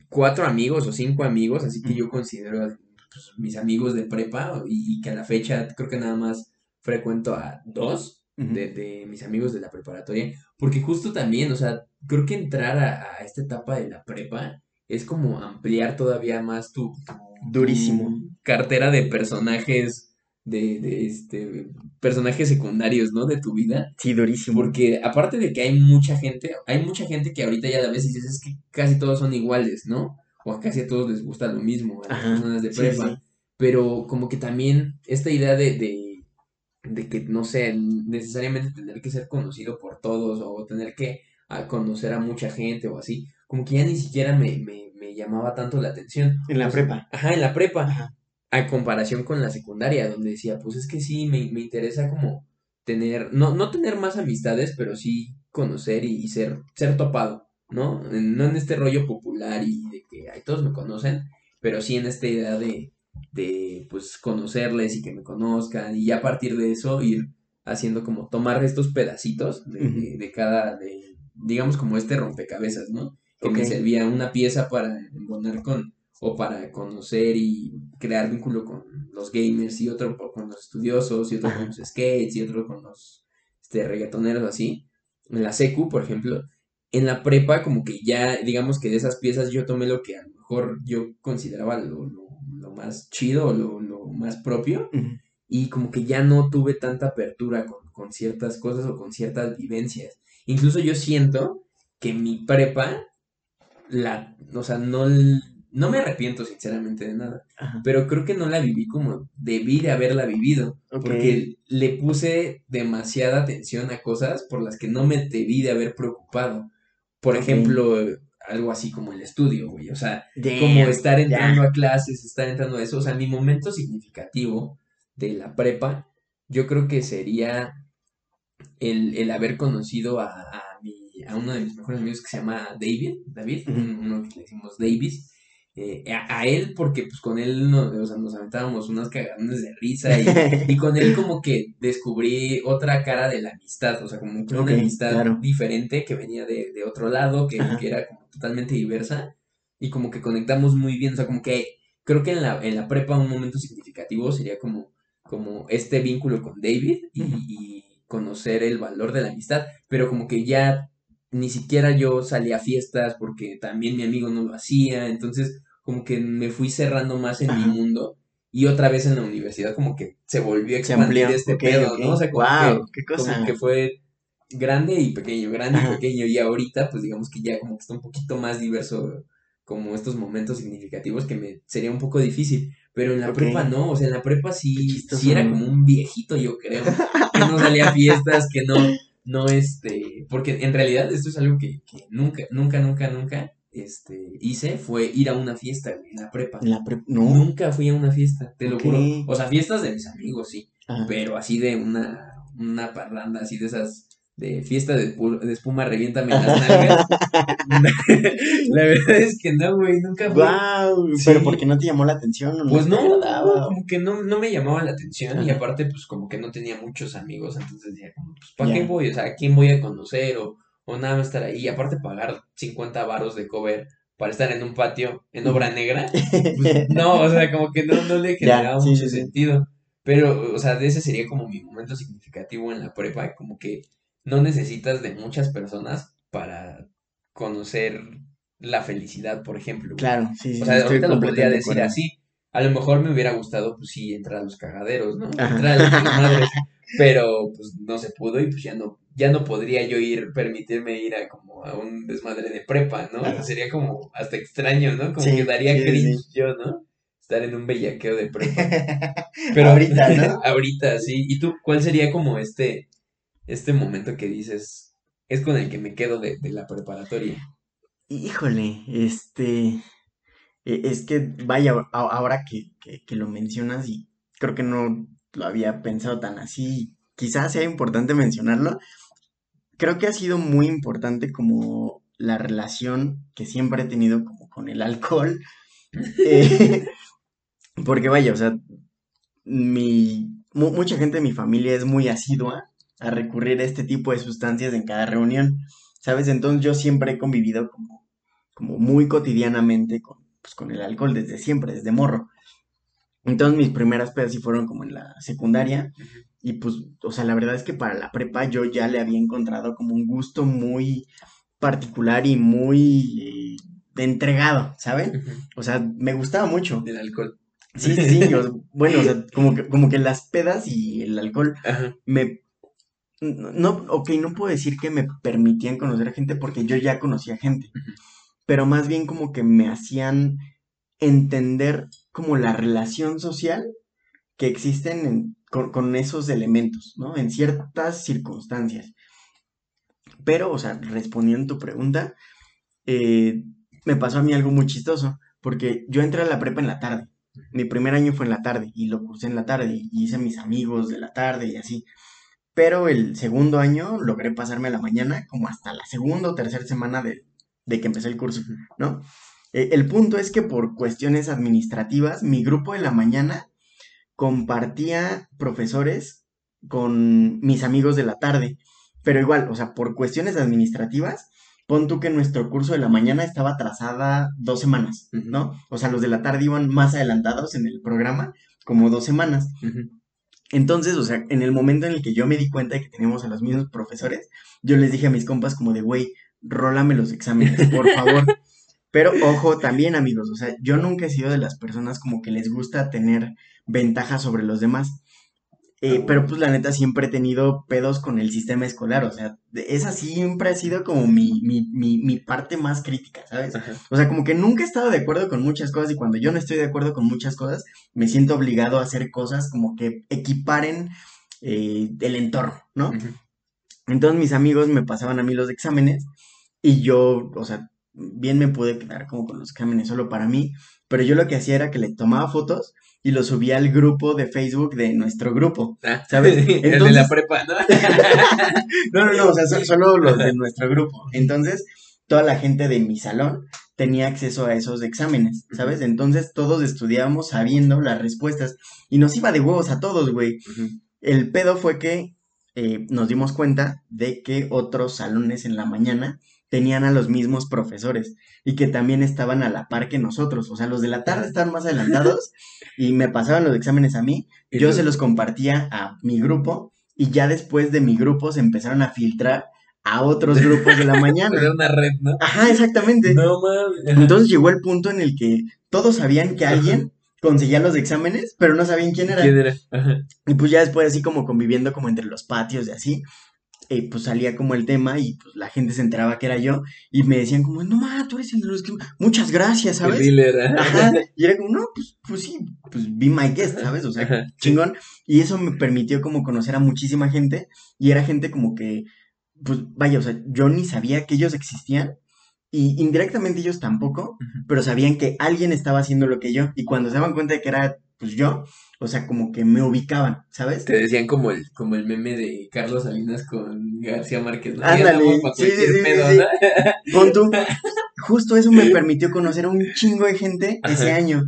cuatro amigos o cinco amigos así que yo considero pues, mis amigos de prepa y, y, que a la fecha creo que nada más frecuento a dos de, de, mis amigos de la preparatoria, porque justo también, o sea, creo que entrar a, a esta etapa de la prepa es como ampliar todavía más tu, durísimo tu cartera de personajes de, de, este personajes secundarios, ¿no? De tu vida. Sí, durísimo. Porque aparte de que hay mucha gente, hay mucha gente que ahorita ya ves y dices es que casi todos son iguales, ¿no? O a casi a todos les gusta lo mismo, a las Ajá, personas de prepa. Sí, sí. Pero como que también esta idea de, de de que no sé, necesariamente tener que ser conocido por todos o tener que a conocer a mucha gente o así, como que ya ni siquiera me, me, me llamaba tanto la atención. En la pues, prepa. Ajá, en la prepa. Ajá. A comparación con la secundaria, donde decía, pues es que sí, me, me interesa como tener, no, no tener más amistades, pero sí conocer y, y ser, ser topado, ¿no? No en este rollo popular y todos me conocen, pero sí en esta idea de, de pues conocerles y que me conozcan y ya a partir de eso ir haciendo como tomar estos pedacitos de, uh -huh. de, de cada, de, digamos como este rompecabezas, ¿no? Que okay. me servía una pieza para embonar con, o para conocer y crear vínculo con los gamers y otro con los estudiosos y otro con los skates y otro con los este, reggaetoneros así. En la secu, por ejemplo, en la prepa como que ya, digamos que de esas piezas yo tomé lo que a lo mejor yo consideraba lo, lo lo más chido, lo, lo más propio, uh -huh. y como que ya no tuve tanta apertura con, con, ciertas cosas o con ciertas vivencias. Incluso yo siento que mi prepa, la, o sea, no, no me arrepiento sinceramente de nada, pero creo que no la viví como debí de haberla vivido, okay. porque le puse demasiada atención a cosas por las que no me debí de haber preocupado. Por okay. ejemplo, algo así como el estudio, güey. O sea, Damn, como estar entrando yeah. a clases, estar entrando a eso. O sea, mi momento significativo de la prepa, yo creo que sería el, el haber conocido a, a, mi, a uno de mis mejores amigos que se llama David, David, uno que le decimos Davis. Eh, a, él porque pues con él nos, o sea, nos aventábamos unas cagadones de risa y, y, con él como que descubrí otra cara de la amistad, o sea, como una amistad diferente que venía de, de otro lado, que, que, era como totalmente diversa y como que conectamos muy bien, o sea, como que creo que en la, en la prepa un momento significativo sería como, como este vínculo con David y, y conocer el valor de la amistad, pero como que ya ni siquiera yo salía a fiestas porque también mi amigo no lo hacía, entonces como que me fui cerrando más en mi mundo y otra vez en la universidad como que se volvió a expandir este pedo, ¿no? O sea, como, que, qué cosa. como que fue grande y pequeño, grande y pequeño y ahorita pues digamos que ya como que está un poquito más diverso como estos momentos significativos que me sería un poco difícil, pero en la prepa no, o sea, en la prepa sí, sí era como un viejito yo creo, que no salía a fiestas, que no, no este, porque en realidad esto es algo que, que nunca, nunca, nunca, nunca este, hice fue ir a una fiesta en la prepa. la no. Nunca fui a una fiesta, te lo juro. O sea, fiestas de mis amigos, sí. Pero así de una, una parranda, así de esas, de fiesta de, de espuma, reviéntame las nalgas. la verdad es que no, güey, nunca fui. Wow, pero ¿por qué no te llamó la atención? pues no, como que no, no me llamaba la atención y aparte, pues como que no tenía muchos amigos, entonces decía, pues, ¿para qué voy? O sea, ¿a quién voy a conocer? O o nada más estar ahí. Y aparte pagar 50 varos de cover para estar en un patio en obra negra, pues, no, o sea, como que no, no le generaba mucho sentido. Pero, o sea, de ese sería como mi momento significativo en la prepa, como que no necesitas de muchas personas para conocer la felicidad, por ejemplo. Claro, sí, sí. O sea, ahorita lo podría decir así. A lo mejor me hubiera gustado, pues sí, entrar a los cagaderos, ¿no? Entrar a las madres. Pero, pues no se pudo y pues ya no ya no podría yo ir, permitirme ir a como a un desmadre de prepa, ¿no? Sería como hasta extraño, ¿no? Como que daría cringe yo, ¿no? Estar en un bellaqueo de prepa. Pero ahorita, ¿no? ahorita, sí. ¿Y tú cuál sería como este, este momento que dices, es con el que me quedo de, la preparatoria? Híjole, este, e, es que vaya, ahora que, que lo mencionas y creo que no lo había pensado tan así, quizás sea importante mencionarlo, creo que ha sido muy importante como la relación que siempre he tenido como con el alcohol. Eh, porque vaya, o sea, mi, mucha gente de mi familia es muy asidua a recurrir a este tipo de sustancias en cada reunión, ¿sabes? Entonces yo siempre he convivido como, como muy cotidianamente con, pues, con el alcohol desde siempre, desde morro. Entonces mis primeras pedas sí fueron como en la secundaria y pues, o sea, la verdad es que para la prepa yo ya le había encontrado como un gusto muy particular y muy eh, entregado, ¿saben? O sea, me gustaba mucho. El alcohol. Sí, sí, sí. bueno, o sea, como que, como que las pedas y el alcohol me... No, ok, no puedo decir que me permitían conocer gente porque yo ya conocía gente, pero más bien como que me hacían entender como la relación social que existen con, esos elementos, ¿no? En ciertas circunstancias. Pero, o sea, respondiendo tu pregunta, eh, me pasó a mí algo muy chistoso, porque yo entré a la prepa en la tarde. Mi primer año fue en la tarde y lo cursé en la tarde y hice mis amigos de la tarde y así. Pero el segundo año logré pasarme a la mañana como hasta la segunda o tercera semana de, de que empecé el curso, ¿no? Eh, el punto es que por cuestiones administrativas, mi grupo de la mañana compartía profesores con mis amigos de la tarde. Pero igual, o sea, por cuestiones administrativas, pon tú que nuestro curso de la mañana estaba atrasada dos semanas, ¿no? O sea, los de la tarde iban más adelantados en el programa, como dos semanas. Entonces, o sea, en el momento en el que yo me di cuenta de que teníamos a los mismos profesores, yo les dije a mis compas como de, güey, rólame los exámenes, por favor. Pero ojo también, amigos, o sea, yo nunca he sido de las personas como que les gusta tener ventaja sobre los demás. Eh, pero pues la neta siempre he tenido pedos con el sistema escolar, o sea, esa siempre ha sido como mi, mi, mi, mi parte más crítica, ¿sabes? O sea, como que nunca he estado de acuerdo con muchas cosas y cuando yo no estoy de acuerdo con muchas cosas, me siento obligado a hacer cosas como que equiparen eh, el entorno, ¿no? Entonces mis amigos me pasaban a mí los exámenes y yo, o sea, bien me pude quedar como con los exámenes solo para mí, pero yo lo que hacía era que le tomaba fotos y lo subía al grupo de Facebook de nuestro grupo, ah, ¿sabes? el de la prepa, ¿no? no, no, no, o sea, solo los de nuestro grupo. Entonces, toda la gente de mi salón, tenía acceso a esos exámenes, ¿sabes? Entonces todos estudiábamos sabiendo las respuestas y nos iba de huevos a todos, güey. El pedo fue que eh, nos dimos cuenta de que otros salones en la mañana tenían a los mismos profesores y que también estaban a la par que nosotros. O sea, los de la tarde estaban más adelantados y me pasaban los exámenes a mí. Yo se los compartía a mi grupo y ya después de mi grupo se empezaron a filtrar a otros grupos de la mañana. Era una red, ¿no? Ajá, exactamente. No mames. Entonces llegó el punto en el que todos sabían que alguien conseguía los exámenes, pero no sabían quién era. ¿Quién era? Ajá. Y pues ya después así como conviviendo como entre los patios y así, eh, pues salía como el tema y pues la gente se enteraba que era yo y me decían como, no ma, tú eres el de los que... Muchas gracias, ¿sabes? ajá. Y era como, no, pues, pues sí, pues be my guest, ¿sabes? O sea, Ajá, chingón. Y eso me permitió como conocer a muchísima gente y era gente como que, pues vaya, o sea, yo ni sabía que ellos existían y indirectamente ellos tampoco, pero sabían que alguien estaba haciendo lo que yo y cuando se daban cuenta de que era, pues yo, o sea, como que me ubicaban, ¿sabes? Te decían como el, como el meme de Carlos Salinas con García Márquez, ¿no? Ándale, sí, sí, sí, pedo, sí, ¿no? Pon tú, justo eso me permitió conocer a un chingo de gente ese año.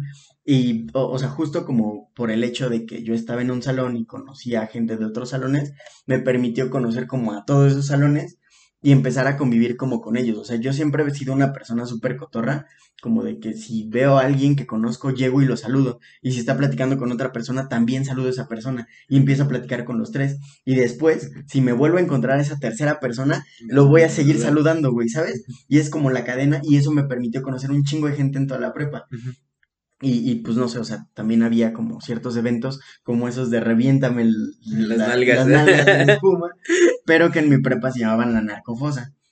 Y, o, o sea, justo como por el hecho de que yo estaba en un salón y conocía a gente de otros salones, me permitió conocer como a todos esos salones y empezar a convivir como con ellos. O sea, yo siempre he sido una persona súper cotorra, como de que si veo a alguien que conozco, llego y lo saludo. Y si está platicando con otra persona, también saludo a esa persona y empiezo a platicar con los tres. Y después, si me vuelvo a encontrar a esa tercera persona, lo voy a seguir saludando, güey, ¿sabes? Y es como la cadena y eso me permitió conocer un chingo de gente en toda la prepa. Y, y, pues no sé, o sea, también había como ciertos eventos como esos de reviéntame el- Las la- nalgas. las nalgas en espuma, pero que en mi prepa se llamaban la narcofosa.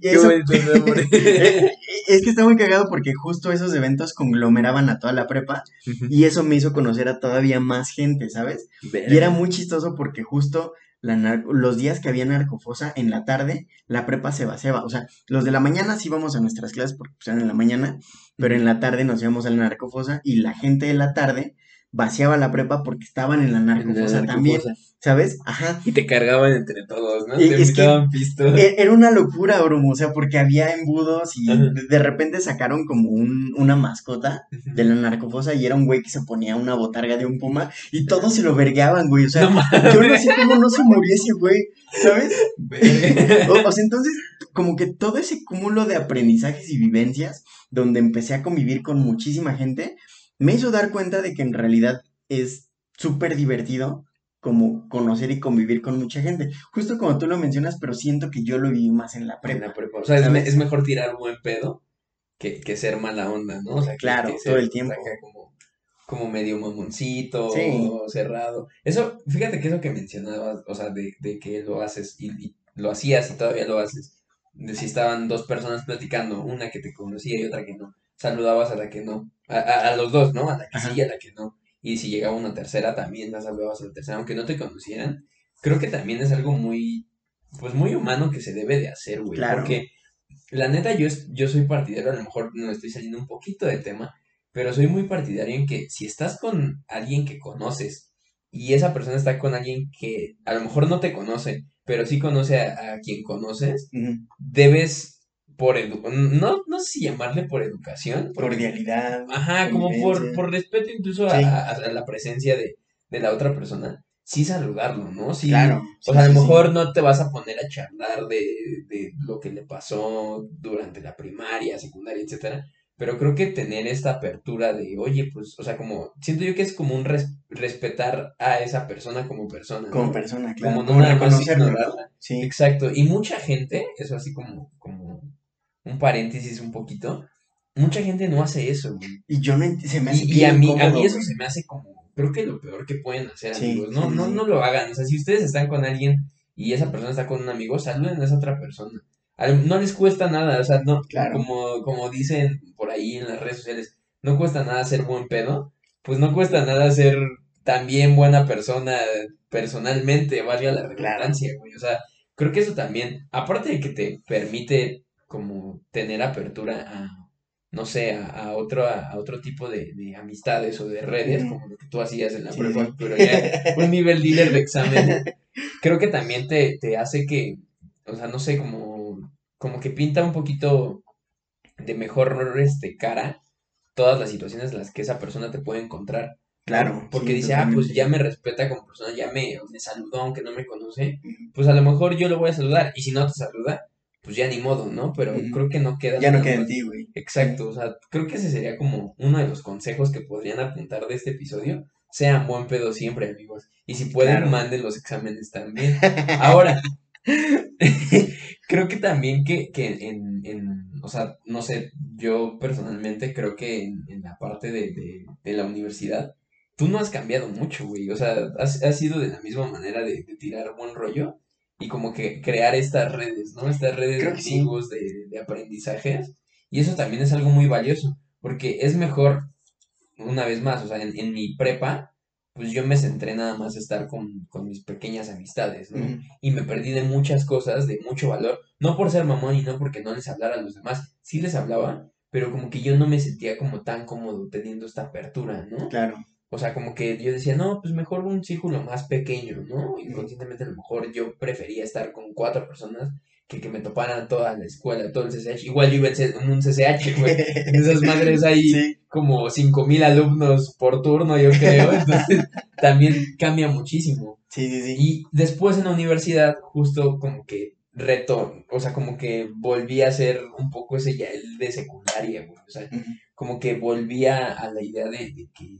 Y eso- nombre. es que está muy cagado porque justo esos eventos conglomeraban a toda la prepa y eso me hizo conocer a todavía más gente, ¿sabes? Y era muy chistoso porque justo la los días que había narcofosa en la tarde, la prepa se vaciaba. O sea, los de la mañana sí íbamos a nuestras clases porque pues, eran en la mañana, pero en la tarde nos íbamos a la narcofosa y la gente de la tarde vaciaba la prepa porque estaban en la narcofosa también, ¿sabes? Ajá. Y te cargaban entre todos, ¿no? Y- Te es que-. E- Era una locura, Brumo, o sea, porque había embudos y Ajá. de- repente sacaron como un, una mascota de la narcofosa y era un güey que se ponía una botarga de un puma y todos se lo vergueaban, güey, o sea, No yo no sé cómo no se murió ese güey, ¿sabes? O, o sea, entonces, como que todo ese cúmulo de aprendizajes y vivencias, donde empecé a convivir con muchísima gente, me hizo dar cuenta de que en realidad es súper divertido como conocer y convivir con mucha gente. Justo como tú lo mencionas, pero siento que yo lo viví más en la En prepa. la prepa. O sea, es, ¿Sabes? me- es mejor tirar buen pedo que, que ser mala onda, ¿no? O sea, que, Claro, que todo ser el tiempo. acá como, como medio mamoncito, Sí. cerrado. Eso, fíjate que eso que mencionabas, o sea, de, de que lo haces y, y lo hacías y todavía lo haces. De si estaban dos personas platicando, una que te conocía y otra que no. Saludabas a la que no. A, a- a los dos, ¿no? A la que Ajá. sí y a la que no. Y si llegaba una tercera, también la saludabas a la tercera, aunque no te conocieran. Creo que también es algo muy, pues muy humano que se debe de hacer, güey. Claro. Porque la neta, yo, yo soy partidario, a lo mejor no estoy saliendo un poquito de tema, pero soy muy partidario en que si estás con alguien que conoces y esa persona está con alguien que a lo mejor no te conoce, pero sí conoce a, a quien conoces, debes por edu no, no sé si llamarle por educación, porque- Cordialidad. Ajá, como por, por respeto incluso a, Sí. a- a la presencia de, de la otra persona, sí saludarlo, ¿no? Sí, Claro. o sea, a lo mejor no te vas a poner a charlar de, de lo que le pasó durante la primaria, secundaria, etcétera, pero creo que tener esta apertura de, oye, pues, o sea, como, siento yo que es como un res- respetar a esa persona como persona, Como ¿no? persona, claro. Como no Como nada. Sí. Exacto, y mucha gente, eso así como, como un paréntesis un poquito, mucha gente no hace eso, güey. Y yo no se me hace Y, y a mí, a mí eso se me hace como, creo que lo peor que pueden hacer, Sí, amigos. No, sí, no, sí. no lo hagan. O sea, si ustedes están con alguien y esa persona está con un amigo, saluden a esa otra persona. No les cuesta nada, o sea, no, Claro. como, como dicen por ahí en las redes sociales, no cuesta nada ser buen pedo, pues no cuesta nada ser también buena persona personalmente, valga la redundancia, güey. O sea, creo que eso también, aparte de que te permite como tener apertura a, no sé, a, a otro, a, otro tipo de, de amistades o de redes, como lo que tú hacías en la Sí, prepa, pero ya un nivel líder de examen, creo que también te, te hace que, o sea, no sé, como, como que pinta un poquito de mejor este, cara todas las situaciones en las que esa persona te puede encontrar. Claro. Porque sí, dice, ah, pues ya me respeta como persona, ya me, me saludó aunque no me conoce, pues a lo mejor yo lo voy a saludar. Y si no te saluda, pues ya ni modo, ¿no? Pero creo que no queda Ya no queda en ti, güey. Exacto, o sea, creo que ese sería como uno de los consejos que podrían apuntar de este episodio. Sean buen pedo siempre, amigos. Y si pueden, Claro. manden los exámenes también. Ahora, creo que también que, que en, en, o sea, no sé, yo personalmente creo que en, en la parte de, de, de la universidad, tú no has cambiado mucho, güey. O sea, has, has sido de la misma manera de, de tirar buen rollo y como que crear estas redes, ¿no? Estas redes de sí. de, de aprendizajes. Y eso también es algo muy valioso, porque es mejor, una vez más, o sea, en, en mi prepa, pues yo me centré nada más a estar con, con mis pequeñas amistades, ¿no? Y me perdí de muchas cosas de mucho valor, no por ser mamón y no porque no les hablara a los demás, sí les hablaba, pero como que yo no me sentía como tan cómodo teniendo esta apertura, ¿no? Claro. O sea, como que yo decía, no, pues mejor un círculo más pequeño, ¿no? Inconscientemente a lo mejor yo prefería estar con cuatro personas que que me toparan toda la escuela, todo el CCH. Igual yo iba en un CCH, güey. En esas madres hay Sí, como cinco mil alumnos por turno, yo creo. Entonces también cambia muchísimo. sí, sí, sí. Y después en la universidad, justo como que reto, o sea, como que volví a ser un poco ese ya el de secundaria, güey. O sea, como que volvía a la idea de, de que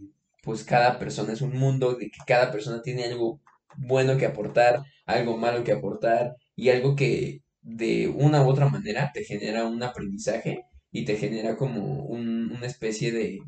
pues cada persona es un mundo, de que cada persona tiene algo bueno que aportar, algo malo que aportar y algo que de una u otra manera te genera un aprendizaje y te genera como un- una especie de,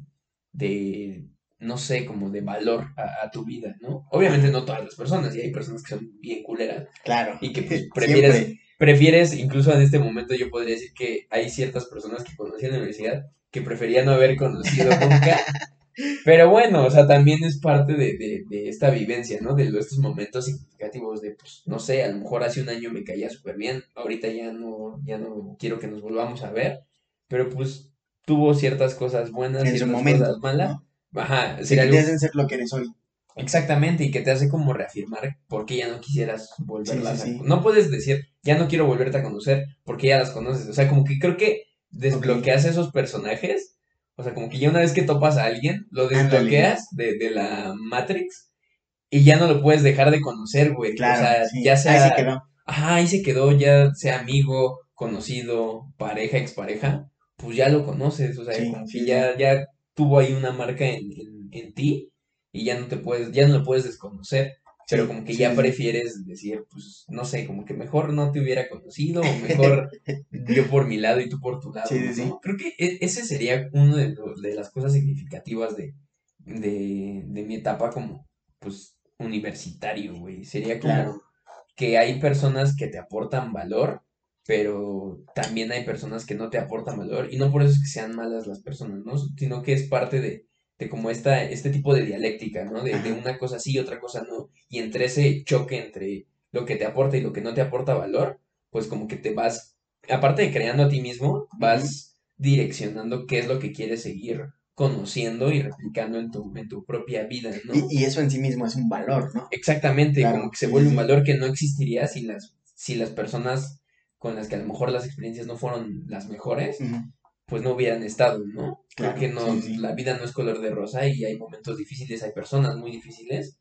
de, no sé, como de valor a, a tu vida, ¿no? Obviamente no todas las personas, y hay personas que son bien culeras Claro. y que pues, prefieres Siempre. prefieres, incluso en este momento yo podría decir que hay ciertas personas que conocí en la universidad que prefería no haber conocido nunca. Pero bueno, o sea, también es parte de, de, de esta vivencia, ¿no? De estos momentos significativos de, pues, no sé, a lo mejor hace un año me caía súper bien, ahorita ya no, ya no quiero que nos volvamos a ver, pero pues tuvo ciertas cosas buenas, En su ciertas momento. cosas malas. ¿no? Ajá, Sí, que te hacen ser lo que eres hoy. Exactamente, y que te hace como reafirmar por qué ya no quisieras volverlas Sí, sí, a... sí. No puedes decir, ya no quiero volverte a conocer porque ya las conoces. O sea, como que creo que desbloqueas esos personajes. O sea, como que ya una vez que topas a alguien, lo desbloqueas de, de la Matrix y ya no lo puedes dejar de conocer, güey. Claro. o sea, sí. ya sea... Ahí se quedó. Ajá, ahí se quedó, ya sea amigo, conocido, pareja, expareja, pues ya lo conoces. O sea, Sí, como que ya, ya tuvo ahí una marca en, en, en ti y ya no te puedes, ya no lo puedes desconocer, pero como que sí, ya sí. prefieres decir, pues, no sé, como que mejor no te hubiera conocido, o mejor yo por mi lado y tú por tu lado. Creo que e- ese sería uno de, de las cosas significativas de, de, de mi etapa como, pues, universitario, güey. Sería como Claro. que hay personas que te aportan valor, pero también hay personas que no te aportan valor, y no por eso es que sean malas las personas, ¿no? Sino que es parte de, de como esta, este tipo de dialéctica, ¿no? De, de una cosa sí y otra cosa no, y entre ese choque entre lo que te aporta y lo que no te aporta valor, pues como que te vas, aparte de creando a ti mismo, vas direccionando qué es lo que quieres seguir conociendo y replicando en tu, en tu propia vida, ¿no? Y, y eso en sí mismo es un valor, ¿no? Exactamente, Claro, como que se vuelve sí, un valor que no existiría si las, si las personas con las que a lo mejor las experiencias no fueron las mejores. Pues no hubieran estado, ¿no? Creo Claro, que no, sí, sí. la vida no es color de rosa y hay momentos difíciles, hay personas muy difíciles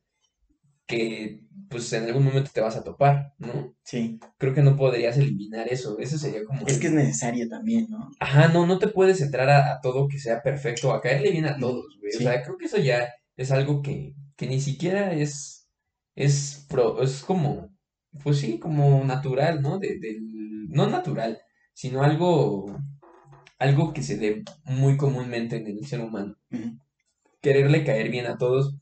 que pues en algún momento te vas a topar, ¿no? Sí. Creo que no podrías eliminar eso, eso sería como... Es que es necesario también, ¿no? Ajá, no, no te puedes entrar a, a todo que sea perfecto, a caerle bien a Ujú, todos, güey. O sea, creo que eso ya es algo que, que ni siquiera es, es, pro, es como, pues sí, como natural, ¿no? De, no natural, sino algo, algo que se dé muy comúnmente en el ser humano. Quererle caer bien a todos,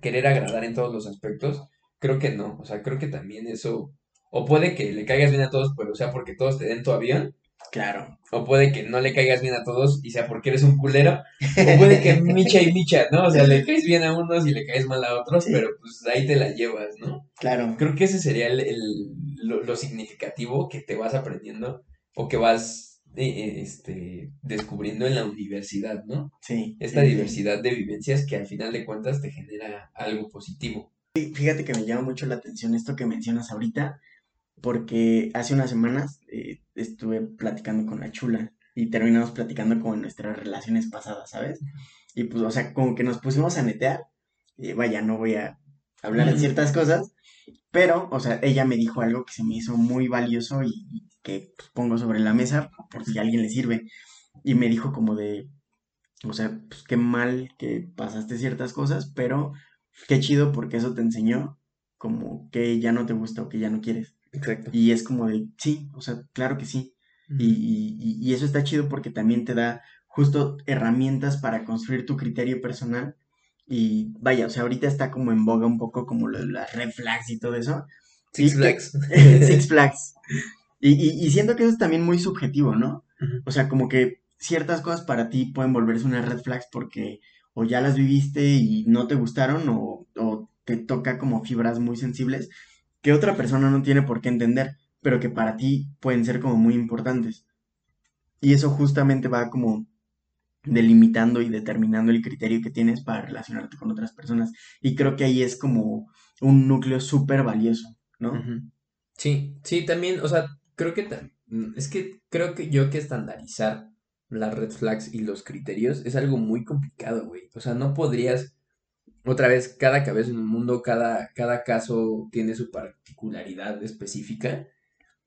querer agradar en todos los aspectos, creo que no. O sea, creo que también eso, o puede que le caigas bien a todos, pero sea porque todos te den tu avión. Claro. O puede que no le caigas bien a todos y sea porque eres un culero. O puede que micha y micha, ¿no? O sea, le caes bien a unos y le caes mal a otros, Sí. pero pues ahí te la llevas, ¿no? Claro. Creo que ese sería el, el- lo, lo significativo que te vas aprendiendo o que vas eh, este, descubriendo en la universidad, ¿no? Sí. Esta sí, sí. diversidad de vivencias que al final de cuentas te genera algo positivo. Fíjate que me llama mucho la atención esto que mencionas ahorita, porque hace unas semanas eh, estuve platicando con la chula y terminamos platicando como en nuestras relaciones pasadas, ¿sabes? Y pues, o sea, como que nos pusimos a netear, y vaya, no voy a hablar de ciertas cosas, pero, o sea, ella me dijo algo que se me hizo muy valioso y, que pues, pongo sobre la mesa por si a alguien le sirve. Y me dijo como de, o sea, pues qué mal que pasaste ciertas cosas, pero qué chido porque eso te enseñó como que ya no te gusta o que ya no quieres. Exacto. Y es como de, sí, o sea, claro que sí. y, y, eso está chido porque también te da justo herramientas para construir tu criterio personal. Y vaya, o sea, ahorita está como en boga un poco como lo de las red flags y todo eso. Six Flags. Six Flags. Y, y, siento que eso es también muy subjetivo, ¿no? O sea, como que ciertas cosas para ti pueden volverse una red flags porque o ya las viviste y no te gustaron o, o te toca como fibras muy sensibles que otra persona no tiene por qué entender, pero que para ti pueden ser como muy importantes. Y eso justamente va como delimitando y determinando el criterio que tienes para relacionarte con otras personas. Y creo que ahí es como un núcleo súper valioso, ¿no? Sí, sí, también, o sea, creo que es que creo que yo que estandarizar las red flags y los criterios es algo muy complicado, güey. O sea, no podrías, otra vez, cada cabeza en el mundo, cada, cada caso tiene su particularidad específica.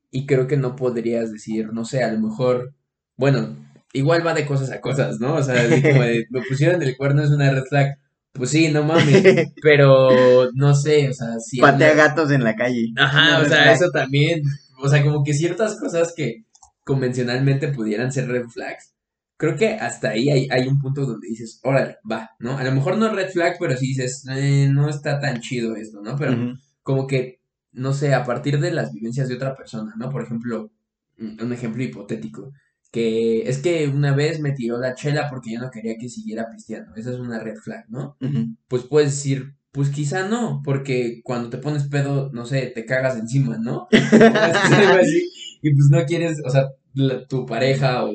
Y creo que no podrías decir, no sé, a lo mejor, bueno, igual va de cosas a cosas, ¿no? O sea, como de, me pusieron el cuerno es una red flag. Pues sí, no mames, pero no sé, o sea, si... Patea gatos en la calle. Ajá, o sea, eso también, o sea, como que ciertas cosas que convencionalmente pudieran ser red flags, creo que hasta ahí hay, hay un punto donde dices, órale, va, ¿no? A lo mejor no red flag, pero sí dices, eh, no está tan chido esto, ¿no? Pero como que, no sé, a partir de las vivencias de otra persona, ¿no? Por ejemplo, un ejemplo hipotético que es que una vez me tiró la chela porque yo no quería que siguiera pisteando. Esa es una red flag, ¿no? Pues puedes decir, pues quizá no, porque cuando te pones pedo, no sé, te cagas encima, ¿no? y pues no quieres, o sea, tu pareja o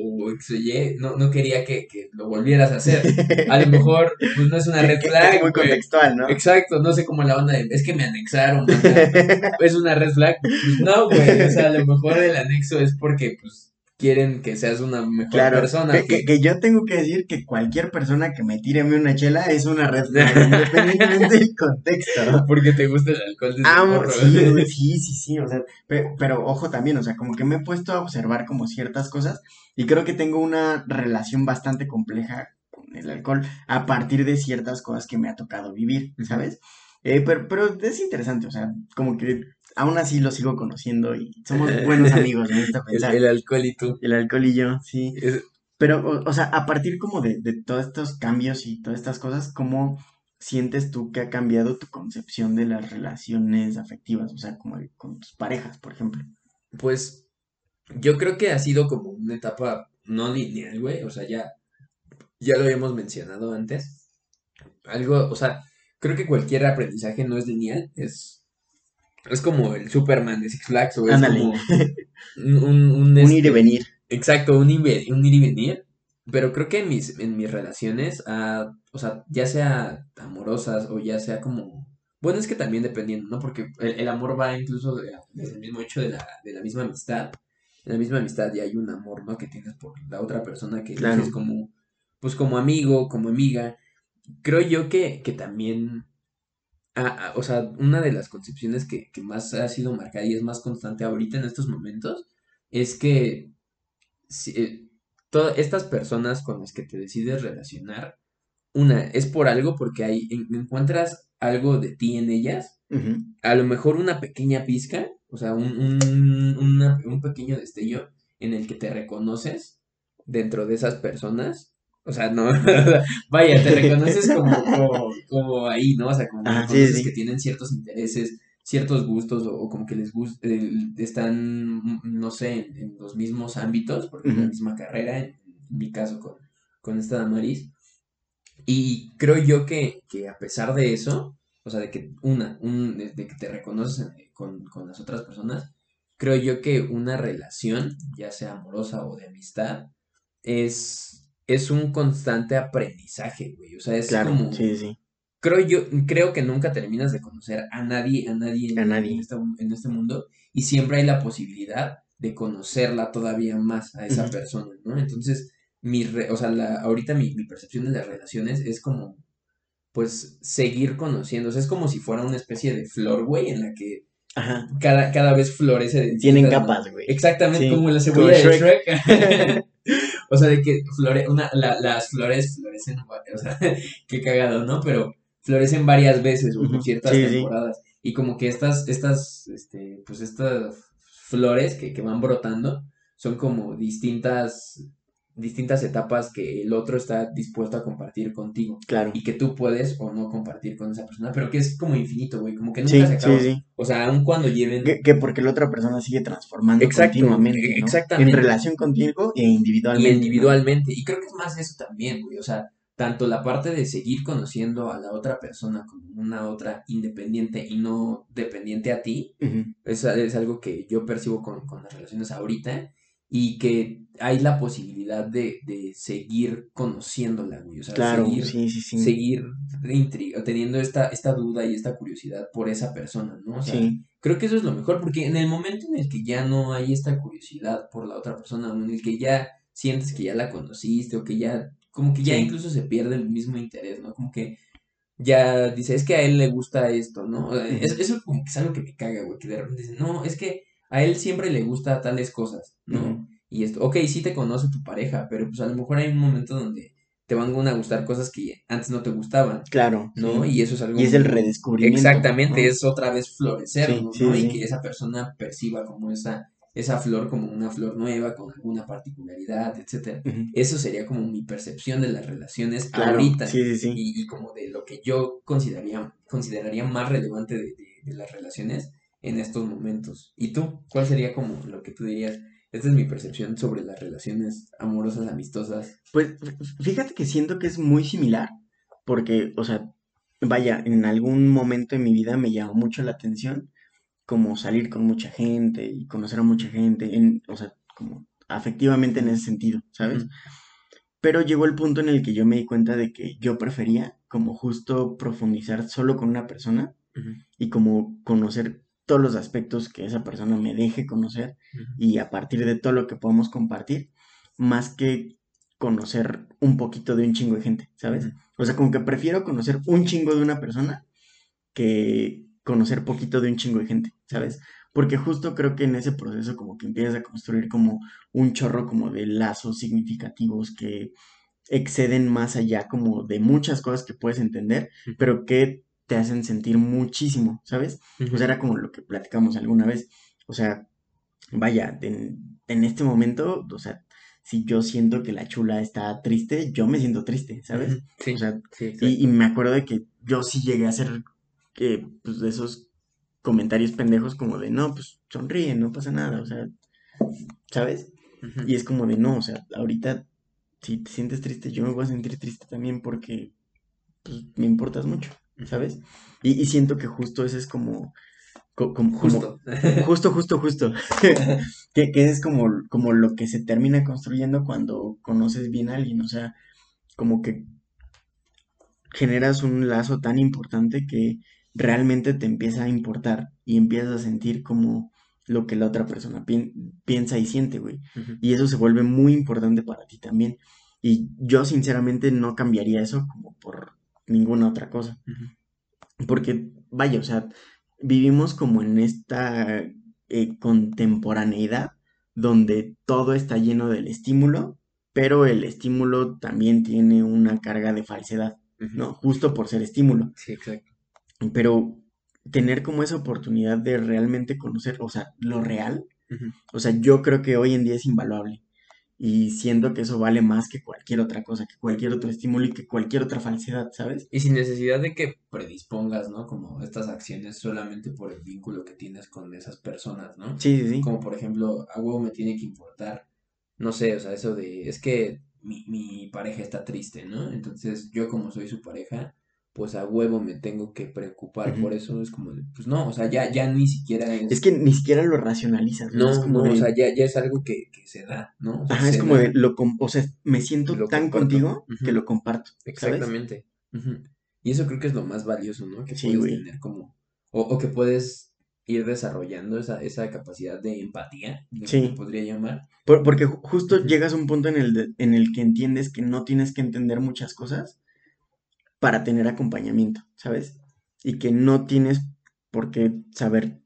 Y no, no quería que, que, lo volvieras a hacer. A lo mejor, pues no es una red flag. Es muy contextual, ¿no? Exacto, no sé cómo la onda de, es que me anexaron, es una red flag. Pues no, güey, o sea, a lo mejor el anexo es porque, pues, quieren que seas una mejor persona. Que, que, yo tengo que decir que cualquier persona que me tire una chela es una red independientemente del contexto. Porque te gusta el alcohol de ah, sí, sí, sí, sí, o sea, pero, ojo también, o sea, como que me he puesto a observar como ciertas cosas y creo que tengo una relación bastante compleja con el alcohol a partir de ciertas cosas que me ha tocado vivir, ¿sabes? Eh, pero, pero es interesante, o sea, como que aún así lo sigo conociendo y somos buenos amigos, me gusta pensar. El, alcohol y tú. El alcohol y yo, sí. Pero, o, sea, a partir como de, de todos estos cambios y todas estas cosas, ¿cómo sientes tú que ha cambiado tu concepción de las relaciones afectivas? O sea, como con tus parejas, por ejemplo. Pues yo creo que ha sido como una etapa no lineal, güey. O sea, ya, ya lo habíamos mencionado antes. Algo, o sea, creo que cualquier aprendizaje no es lineal, es es como el Superman de Six Flags, o es como un, ir y este, venir. Exacto, un, un ir y venir. Pero creo que en mis, en mis relaciones, ah, o sea, ya sea amorosas o ya sea como... Bueno, es que también dependiendo, ¿no? Porque el, amor va incluso desde el mismo hecho de la, de la misma amistad. En la misma amistad ya hay un amor, ¿no? Que tienes por la otra persona que es como, pues como amigo, como amiga. Creo yo que, que también o sea, una de las concepciones que, más ha sido marcada y es más constante ahorita en estos momentos es que eh, todas estas personas con las que te decides relacionar, una, es por algo porque ahí encuentras algo de ti en ellas, a lo mejor una pequeña pizca, o sea, un, un, un pequeño destello en el que te reconoces dentro de esas personas o sea, no, vaya, te reconoces como, como, ahí, ¿no? O sea, como que tienen ciertos intereses, ciertos gustos, o, como que les gusta, eh, están, no sé, en, los mismos ámbitos, porque es la misma carrera, en, mi caso con, con esta Damaris. Y creo yo que, que a pesar de eso, o sea, de que una, un, de, que te reconoces con, con las otras personas, creo yo que una relación, ya sea amorosa o de amistad, es es un constante aprendizaje, güey. O sea, es como. Sí, sí. Creo yo, creo que nunca terminas de conocer a nadie, a nadie, a nadie. En, este, en este mundo. Y siempre hay la posibilidad de conocerla todavía más a esa persona, ¿no? Entonces, mi, o sea, la, ahorita mi, mi percepción de las relaciones es como, pues, seguir conociendo, o sea, es como si fuera una especie de flor, güey, en la que Ajá. Cada, cada vez florece Tienen capas, güey. Exactamente, como la cebolla de Shrek. o sea, de que flore, una, la, las flores florecen, o sea, qué cagado, ¿no? Pero florecen varias veces o ciertas temporadas. Y como que estas, estas, este, pues estas flores que, que van brotando son como distintas distintas etapas que el otro está dispuesto a compartir contigo. Claro. Y que tú puedes o no compartir con esa persona, pero que es como infinito, güey, como que nunca se acaba. Sí, sí. O sea, aun cuando lleven... Que, porque la otra persona sigue transformando continuamente, Exactamente. En relación contigo e individualmente. Y individualmente. Y creo que es más eso también, güey, o sea, tanto la parte de seguir conociendo a la otra persona como una otra independiente y no dependiente a ti, es, es, algo que yo percibo con, con las relaciones ahorita y que hay la posibilidad de, de seguir conociéndola, güey. O sea, seguir, sí, sí, sí. seguir teniendo esta, esta duda y esta curiosidad por esa persona, ¿no? O sea, creo que eso es lo mejor, porque en el momento en el que ya no hay esta curiosidad por la otra persona, en el que ya sientes que ya la conociste o que ya, como que ya incluso se pierde el mismo interés, ¿no? Como que ya dice, es que a él le gusta esto, ¿no? Eso como que es algo que me caga, güey, que de repente dice, no, es que a él siempre le gusta tales cosas, ¿no? Y esto, ok, sí te conoce tu pareja, pero pues a lo mejor hay un momento donde te van a gustar cosas que antes no te gustaban. Claro. ¿No? Y eso es algo. Y es el redescubrimiento. Exactamente, es otra vez florecer, ¿no? y que esa persona perciba como esa, esa flor como una flor nueva, con alguna particularidad, etcétera. Eso sería como mi percepción de las relaciones ahorita. Sí, sí, y, y, como de lo que yo consideraría, consideraría más relevante de, de las relaciones en estos momentos. ¿Y tú? ¿Cuál sería como lo que tú dirías? Esta es mi percepción sobre las relaciones amorosas, amistosas. Pues fíjate que siento que es muy similar, porque, o sea, vaya, en algún momento en mi vida me llamó mucho la atención como salir con mucha gente y conocer a mucha gente, en, o sea, como afectivamente en ese sentido, ¿sabes? Pero llegó el punto en el que yo me di cuenta de que yo prefería como justo profundizar solo con una persona y como conocer todos los aspectos que esa persona me deje conocer y a partir de todo lo que podemos compartir, más que conocer un poquito de un chingo de gente, ¿sabes? O sea, como que prefiero conocer un chingo de una persona que conocer poquito de un chingo de gente, ¿sabes? Porque justo creo que en ese proceso como que empiezas a construir como un chorro como de lazos significativos que exceden más allá como de muchas cosas que puedes entender, pero que te hacen sentir muchísimo, ¿sabes? O sea, era como lo que platicamos alguna vez. O sea, vaya, en, este momento, o sea, si yo siento que la chula está triste, yo me siento triste, ¿sabes? Sí, o sea, y, me acuerdo de que yo sí llegué a hacer que, pues, de esos comentarios pendejos como de, no, pues, sonríe, no pasa nada, o sea, ¿sabes? Y es como de, no, o sea, ahorita, si te sientes triste, yo me voy a sentir triste también porque, pues, me importas mucho. ¿Sabes? Y, siento que justo ese es como... justo. justo, justo, justo. que, es como, como lo que se termina construyendo cuando conoces bien a alguien, o sea, como que generas un lazo tan importante que realmente te empieza a importar y empiezas a sentir como lo que la otra persona piensa y siente, güey. Y eso se vuelve muy importante para ti también. Y yo sinceramente no cambiaría eso como por ninguna otra cosa. Porque, vaya, o sea, vivimos como en esta eh, contemporaneidad donde todo está lleno del estímulo, pero el estímulo también tiene una carga de falsedad, ¿no? Justo por ser estímulo. Sí, exacto. Pero tener como esa oportunidad de realmente conocer, o sea, lo real, o sea, yo creo que hoy en día es invaluable y siento que eso vale más que cualquier otra cosa, que cualquier otro estímulo y que cualquier otra falsedad, ¿sabes? Y sin necesidad de que predispongas, ¿no? Como estas acciones solamente por el vínculo que tienes con esas personas, ¿no? Sí, sí, sí. Como por ejemplo, a huevo me tiene que importar, no sé, o sea, eso de, es que mi, mi pareja está triste, ¿no? Entonces yo como soy su pareja, pues a huevo me tengo que preocupar por eso, es como, pues no, o sea, ya, ya ni siquiera es... Es que ni siquiera lo racionalizas, ¿no? No, o sea, ya, ya es algo que, que se da, ¿no? Ajá, es como de, lo, o sea, me siento tan contigo que lo comparto, Exactamente. Y eso creo que es lo más valioso, ¿no? Que puedes tener como, o, o, que puedes ir desarrollando esa, esa capacidad de empatía, lo que Sí. se podría llamar. Por- porque ju- justo llegas a un punto en el, de- en el que entiendes que no tienes que entender muchas cosas para tener acompañamiento, ¿sabes? Y que no tienes por qué saber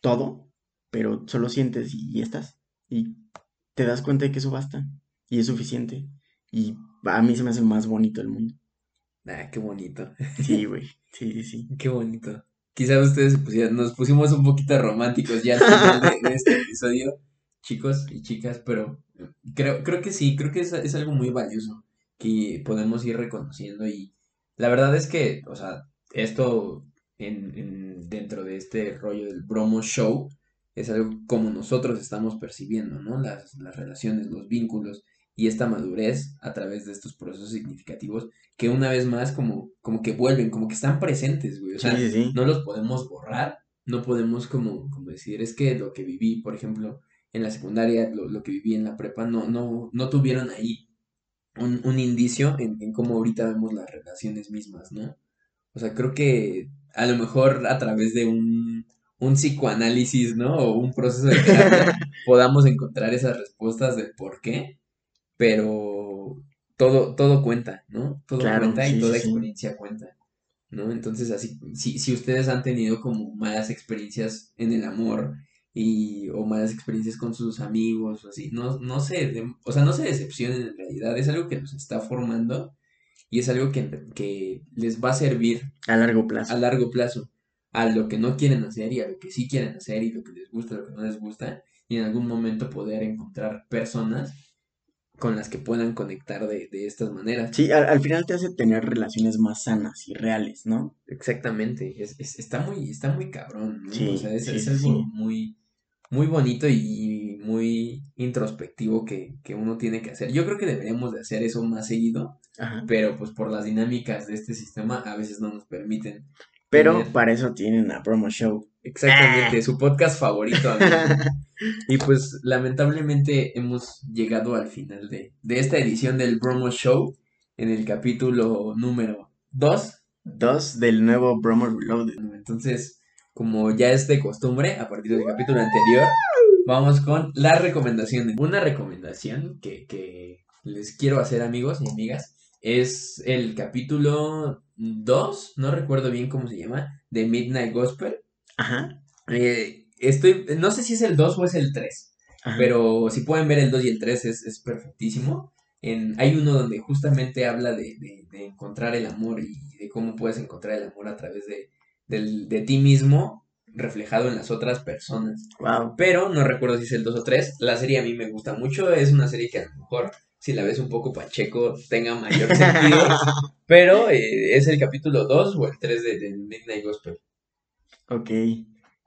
todo, pero solo sientes y, y estás. Y te das cuenta de que eso basta y es suficiente. Y a mí se me hace el más bonito del mundo. Ah, qué bonito, Sí, güey. Sí, sí, sí. qué bonito. Quizás ustedes pusieran- nos pusimos un poquito románticos ya al final de, de este episodio, chicos y chicas, pero creo, creo que sí, creo que es, es algo muy valioso que podemos ir reconociendo y la verdad es que, o sea, esto en, en- dentro de este rollo del bromo show es algo como nosotros estamos percibiendo, ¿no? Las, las relaciones, los vínculos y esta madurez a través de estos procesos significativos que una vez más como, como que vuelven, como que están presentes, güey. O sea, Sí, sí, sí. no los podemos borrar, no podemos como, como decir, es que lo que viví, por ejemplo, en la secundaria, lo, lo que viví en la prepa, no, no, no tuvieron ahí un, un indicio en, en cómo ahorita vemos las relaciones mismas, ¿no? O sea, creo que a lo mejor a través de un, un psicoanálisis, ¿no? O un proceso de terapia podamos encontrar esas respuestas del por qué, pero todo, todo cuenta, ¿no? Todo Claro, cuenta y toda sí. experiencia cuenta, ¿no? Entonces, así, si, si ustedes han tenido como malas experiencias en el amor y, o malas experiencias con sus amigos o así, no, no se, de- o sea, no se decepcionen en realidad, es algo que los está formando y es algo que, que les va a servir A largo plazo. a largo plazo a lo que no quieren hacer y a lo que sí quieren hacer y lo que les gusta, lo que no les gusta y en algún momento poder encontrar personas con las que puedan conectar de, de estas maneras. Sí, al, al final te hace tener relaciones más sanas y reales, ¿no? Exactamente, es, es- está muy, está muy cabrón, ¿no? Sí, o sea, es, sí, es sí, algo sí. muy, muy bonito y muy introspectivo que, que uno tiene que hacer. Yo creo que deberíamos de hacer eso más seguido, Ajá. pero pues por las dinámicas de este sistema a veces no nos permiten. Pero tener- para eso tienen a Promo Show. Exactamente, su podcast favorito. Y pues lamentablemente hemos llegado al final de, de esta edición del Bromo Show, en el capítulo número 2. Dos del nuevo Bromo Reloaded. Entonces, como ya es de costumbre, a partir del capítulo anterior, vamos con las recomendaciones. Una recomendación que, que les quiero hacer, amigos y amigas, es el capítulo 2, no recuerdo bien cómo se llama, de Midnight Gospel. Ajá. Eh, estoy, no sé si es el 2 o es el 3. ajá. Pero si pueden ver el 2 y el 3 es, es perfectísimo. En, hay uno donde justamente habla de, de- de encontrar el amor y de cómo puedes encontrar el amor a través de, del- de ti mismo reflejado en las otras personas. Wow. Pero no recuerdo si es el 2 o 3. La serie a mí me gusta mucho. Es una serie que a lo mejor si la ves un poco pacheco tenga mayor sentido. pero eh, es el capítulo 2 o el 3 de, de Midnight Gospel. Ok.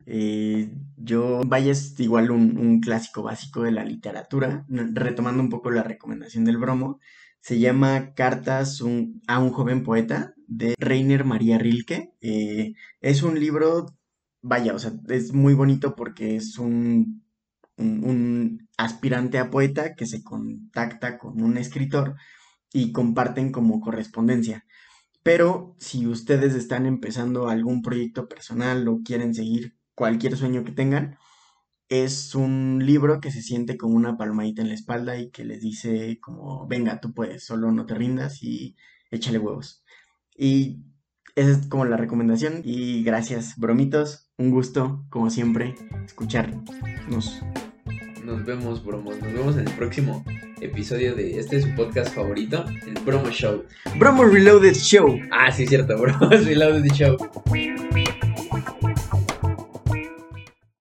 Eh, yo, vaya, es igual un, un clásico básico de la literatura, retomando un poco la recomendación del bromo, se llama Cartas a un joven poeta de Rainer María Rilke. Eh, es un libro, vaya, o sea, es muy bonito porque es un, un aspirante a poeta que se contacta con un escritor y comparten como correspondencia. Pero si ustedes están empezando algún proyecto personal o quieren seguir cualquier sueño que tengan, es un libro que se siente como una palmadita en la espalda y que les dice como, venga, tú puedes, solo no te rindas y échale huevos. Y esa es como la recomendación y gracias, bromitos, un gusto, como siempre, escucharnos. Nos vemos, bromos. Nos vemos en el próximo episodio de este su podcast favorito, el Promo Show. Bromo Reloaded Show. Ah, sí, cierto, Bromos Reloaded Show.